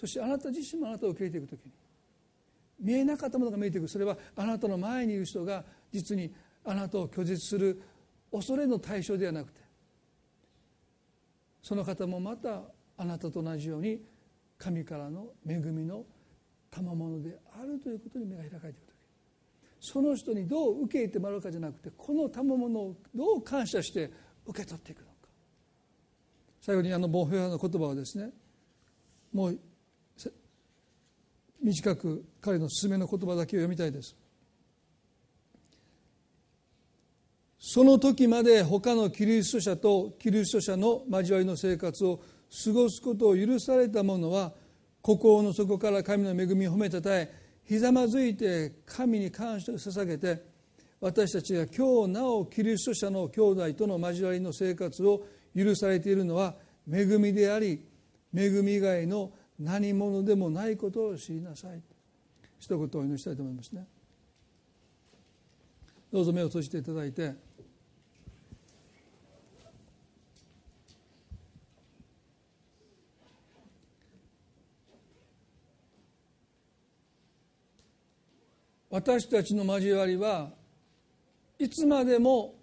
そしてあなた自身もあなたを受け入れていくときに見えなかったものが見えてくる。それはあなたの前にいる人が実にあなたを拒絶する。恐れの対象ではなくてその方もまたあなたと同じように神からの恵みの賜物であるということに目が開かれていく時その人にどう受け入れてもらうかじゃなくてこの賜物をどう感謝して受け取っていくのか。最後にあのボンフェアの言葉はですねもう短く彼の勧めの言葉だけを読みたいです。その時まで他のキリスト者とキリスト者の交わりの生活を過ごすことを許された者は心の底から神の恵みを褒めたたえひざまずいて神に感謝を捧げて私たちが今日なおキリスト者の兄弟との交わりの生活を許されているのは恵みであり恵み以外の何者でもないことを知りなさい。一言お祈りしたいと思いますね。どうぞ目を閉じていただいて。私たちの交わりはいつまでも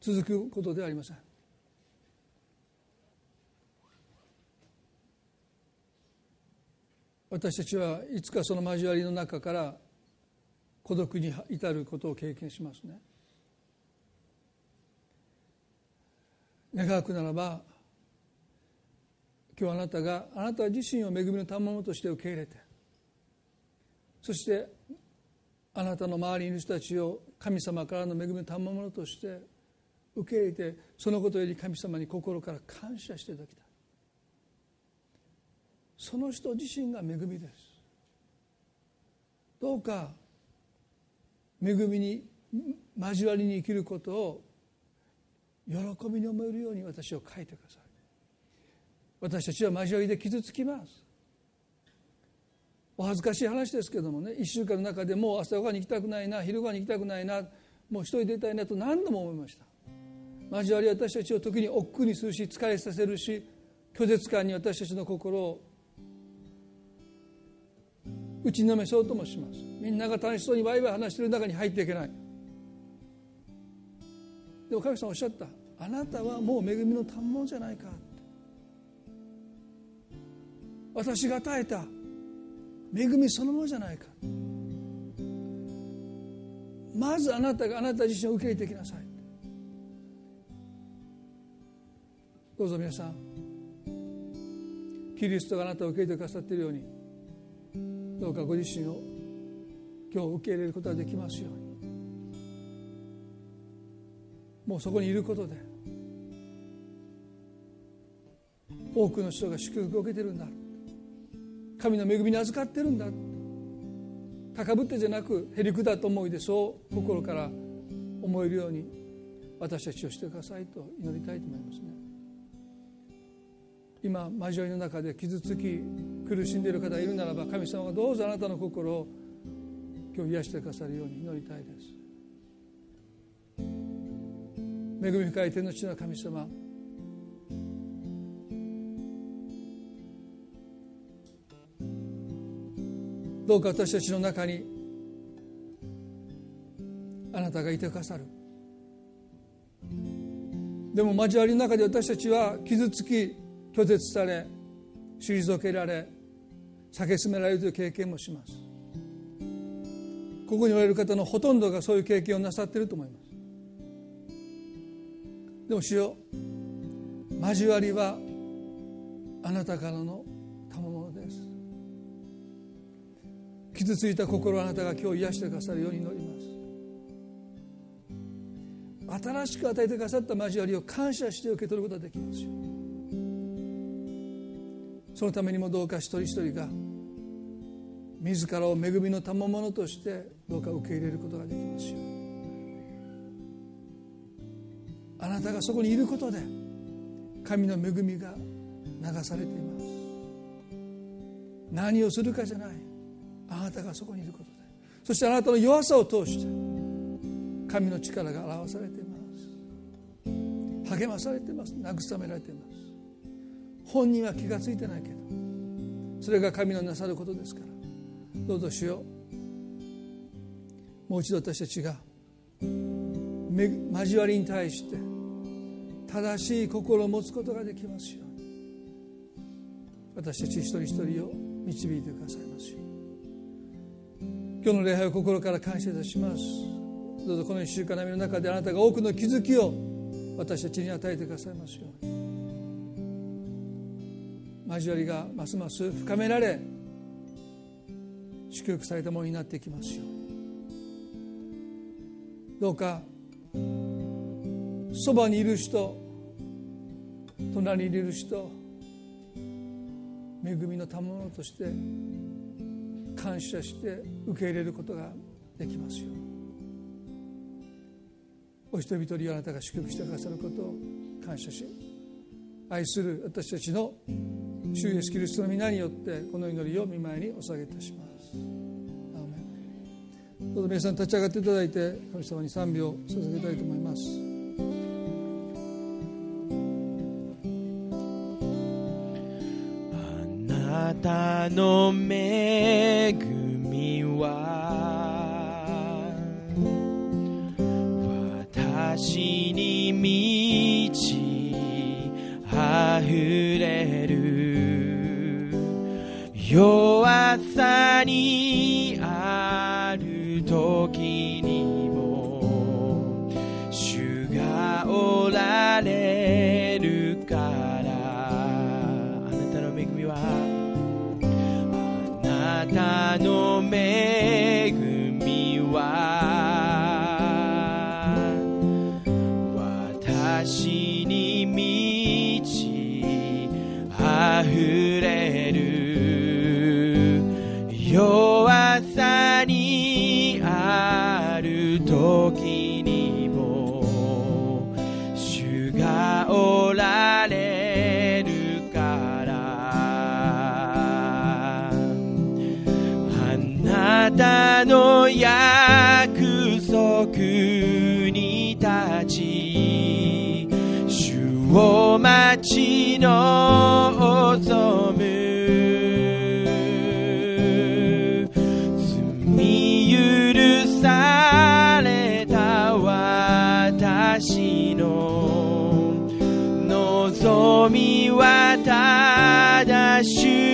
続くことではありません。私たちはいつかその交わりの中から孤独に至ることを経験しますね。願うくならば今日あなたがあなた自身を恵みの賜物として受け入れてそしてあなたの周りにいる人たちを神様からの恵みの賜物として受け入れてそのことより神様に心から感謝していただきたい。その人自身が恵みです。どうか恵みに交わりに生きることを喜びに思えるように私を書いてください。私たちは交わりで傷つきます。お恥ずかしい話ですけどもね。1週間の中でもう朝ごはんに行きたくないな昼ごはんに行きたくないなもう一人出たいなと何度も思いました。交わり私たちを時に億劫にするし疲れさせるし拒絶感に私たちの心を打ちのめそうともします。みんなが楽しそうにワイワイ話してる中に入っていけない。でも神様おっしゃった。あなたはもう恵みの賜物じゃないか。私が与えた。恵みそのものじゃないか。まずあなたがあなた自身を受け入れてきなさい。どうぞ皆さん。キリストがあなたを受け入れてくださっているように。どうかご自身を今日受け入れることができますように。もうそこにいることで多くの人が祝福を受けてるんだ。神の恵みに預かってるんだ。高ぶってじゃなくへりくだと思いでそう心から思えるように私たちをしてくださいと祈りたいと思いますね。今交わりの中で傷つき苦しんでいる方がいるならば神様がどうぞあなたの心を今日癒してくださるように祈りたいです。恵み深い天の地の神様どうか私たちの中にあなたがいてくださる。でも交わりの中で私たちは傷つき拒絶され退けられ蔑められるという経験もします。ここにおられる方のほとんどがそういう経験をなさっていると思います。でも主よ交わりはあなたからの賜物です。傷ついた心をあなたが今日癒してくださるように祈ります。新しく与えてくださった交わりを感謝して受け取ることができますよ。そのためにもどうか一人一人が自らを恵みの賜物としてどうか受け入れることができますように。あなたがそこにいることで神の恵みが流されています。何をするかじゃない。あなたがそこにいることで。そしてあなたの弱さを通して神の力が表されています。励まされています。慰められています。本人は気が付いてないけどそれが神のなさることですから。どうぞしよ。うもう一度私たちが交わりに対して正しい心を持つことができますように。私たち一人一人を導いてくださいますように。今日の礼拝を心から感謝いたします。どうぞこの1週間のの中であなたが多くの気づきを私たちに与えてくださいますように。交わりがますます深められ祝福されたものになっていきますように。どうかそばにいる人隣にいる人恵みの賜物として感謝して受け入れることができますよお一人一人あなたが祝福してくださることを感謝し愛する私たちの主イエスキリストの皆によってこの祈りを見舞いにお下げいたします。どうぞ皆さん立ち上がっていただいて神様に賛美を捧げたいと思います。あなたの恵みは私に満ち溢弱さにだ主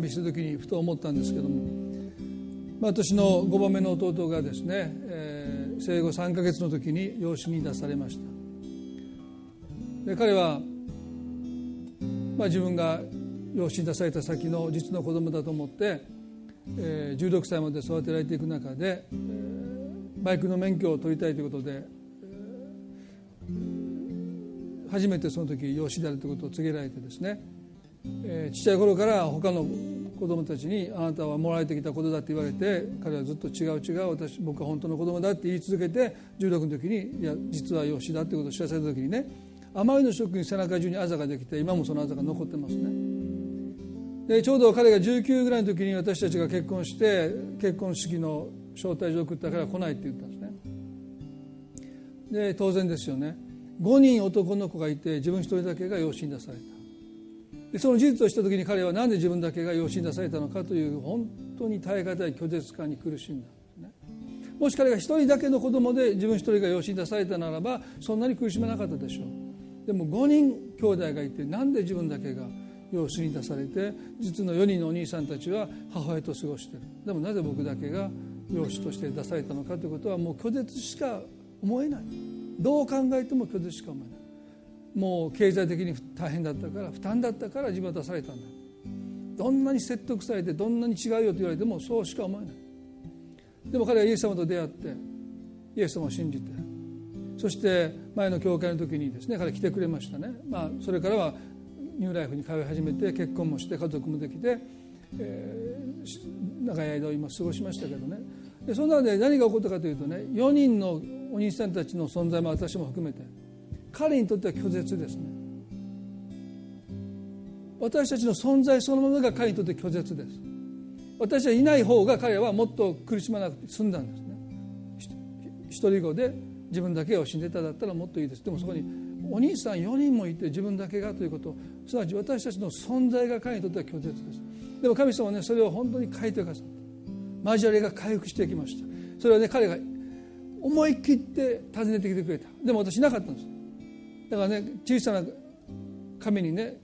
賛美してる時にふと思ったんですけども、まあ、私の5番目の弟がですね、えー生後3ヶ月の時に養子に出されました。で彼は、まあ、自分が養子に出された先の実の子供だと思って、えー16歳まで育てられていく中で、えーバイクの免許を取りたいということで初めてその時養子であるということを告げられてですね、えーちっちゃい頃から他の子供たちにあなたはもらえてきたことだって言われて彼はずっと違う違う私僕は本当の子供だって言い続けて16の時にいや実は養子だってことを知らされた時にねあまりのショックに背中中にあざができて今もそのあざが残ってますね。でちょうど彼が19ぐらいの時に私たちが結婚して結婚式の招待状を送ったから来ないって言ったんですね。で当然ですよね。5人男の子がいて自分一人だけが養子に出されたでその事実をした時に彼は何で自分だけが養子に出されたのかという本当に耐え難い拒絶感に苦しんだもし彼が一人だけの子供で自分一人が養子に出されたならばそんなに苦しめなかったでしょう。でも5人兄弟がいてなんで自分だけが養子に出されて実の4人のお兄さんたちは母親と過ごしてる。でもなぜ僕だけが養子として出されたのかということはもう拒絶しか思えない。どう考えても拒絶しか思えない。もう経済的に大変だったから負担だったから自分は出されたんだ。どんなに説得されてどんなに違うよと言われてもそうしか思えない。でも彼はイエス様と出会ってイエス様を信じて。そして前の教会の時にですね彼来てくれましたね、まあ、それからはニューライフに通い始めて結婚もして家族もできて、えー、長い間を今過ごしましたけどね。でその中で何が起こったかというとね4人のお兄さんたちの存在も私も含めて彼にとっては拒絶ですね。私たちの存在そのものが彼にとって拒絶です。私はいない方が彼はもっと苦しまなくて済んだんですね。一人子で自分だけを死んでただったらもっといいです。でもそこにお兄さん4人もいて自分だけがということ。すなわち私たちの存在が彼にとっては拒絶です。でも神様はねそれを本当に変えてくださった。交わりが回復していきました。それはね彼が思い切って訪ねてきてくれた。でも私なかったんです。だからね小さな紙にね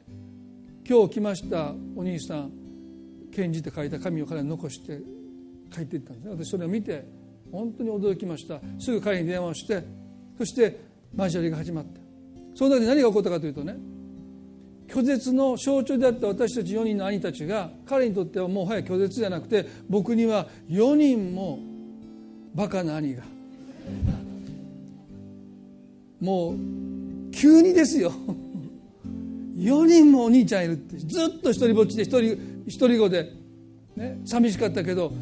今日来ましたお兄さん検事って書いた紙を彼に残して帰っていったんです私それを見て本当に驚きました。すぐ彼に電話をしてそして交わりが始まった。その中で何が起こったかというとね拒絶の象徴であった私たち4人の兄たちが彼にとってはもうはや拒絶じゃなくて僕には4人もバカな兄がもう急にですよ。4人もお兄ちゃんいるって。ずっと一人ぼっちで一人一人子で、ね、寂しかったけど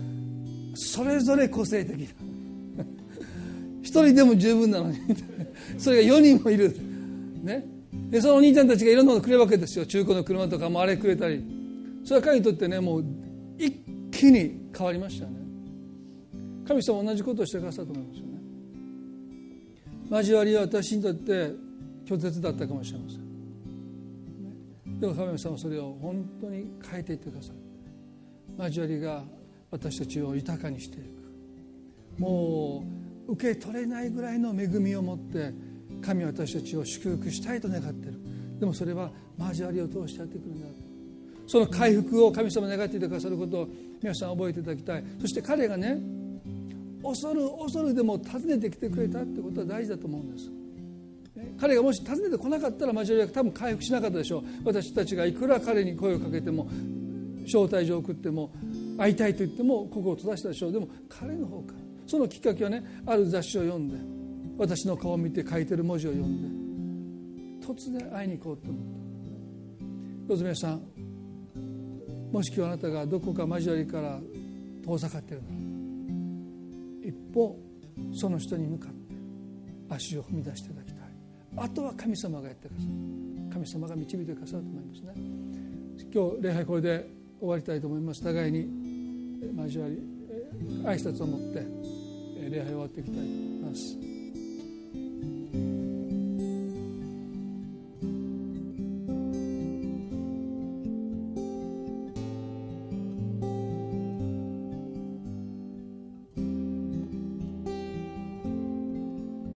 それぞれ個性的だ。一人でも十分なのに。それが4人もいる、ね、でそのお兄ちゃんたちがいろんなものくれるわけですよ。中古の車とかもあれくれたり。それは彼にとってねもう一気に変わりましたね。神様同じことをしてくださったと思いますよね。交わりは私にとって拒絶だったかもしれません。でも神様はそれを本当に変えていってください。交わりが私たちを豊かにしていく。もう受け取れないぐらいの恵みを持って神は私たちを祝福したいと願っている。でもそれは交わりを通してやってくるんだ。その回復を神様願っていてくださることを皆さん覚えていただきたい。そして彼がね恐る恐るでも訪ねてきてくれたってことは大事だと思うんです。彼がもし訪ねてこなかったら交わりは多分回復しなかったでしょう。私たちがいくら彼に声をかけても招待状を送っても会いたいと言っても心を閉ざしたでしょう。でも彼の方からそのきっかけはねある雑誌を読んで私の顔を見て書いてる文字を読んで突然会いに行こうと思った。どうぞ皆さんもし今日あなたがどこか交わりから遠ざかっているの一歩その人に向かって足を踏み出していただあとは神様がやってくださる神様が導いてくださると思いますね。今日礼拝これで終わりたいと思います。互いに交わり挨拶を持って礼拝を終わっていきたいと思います。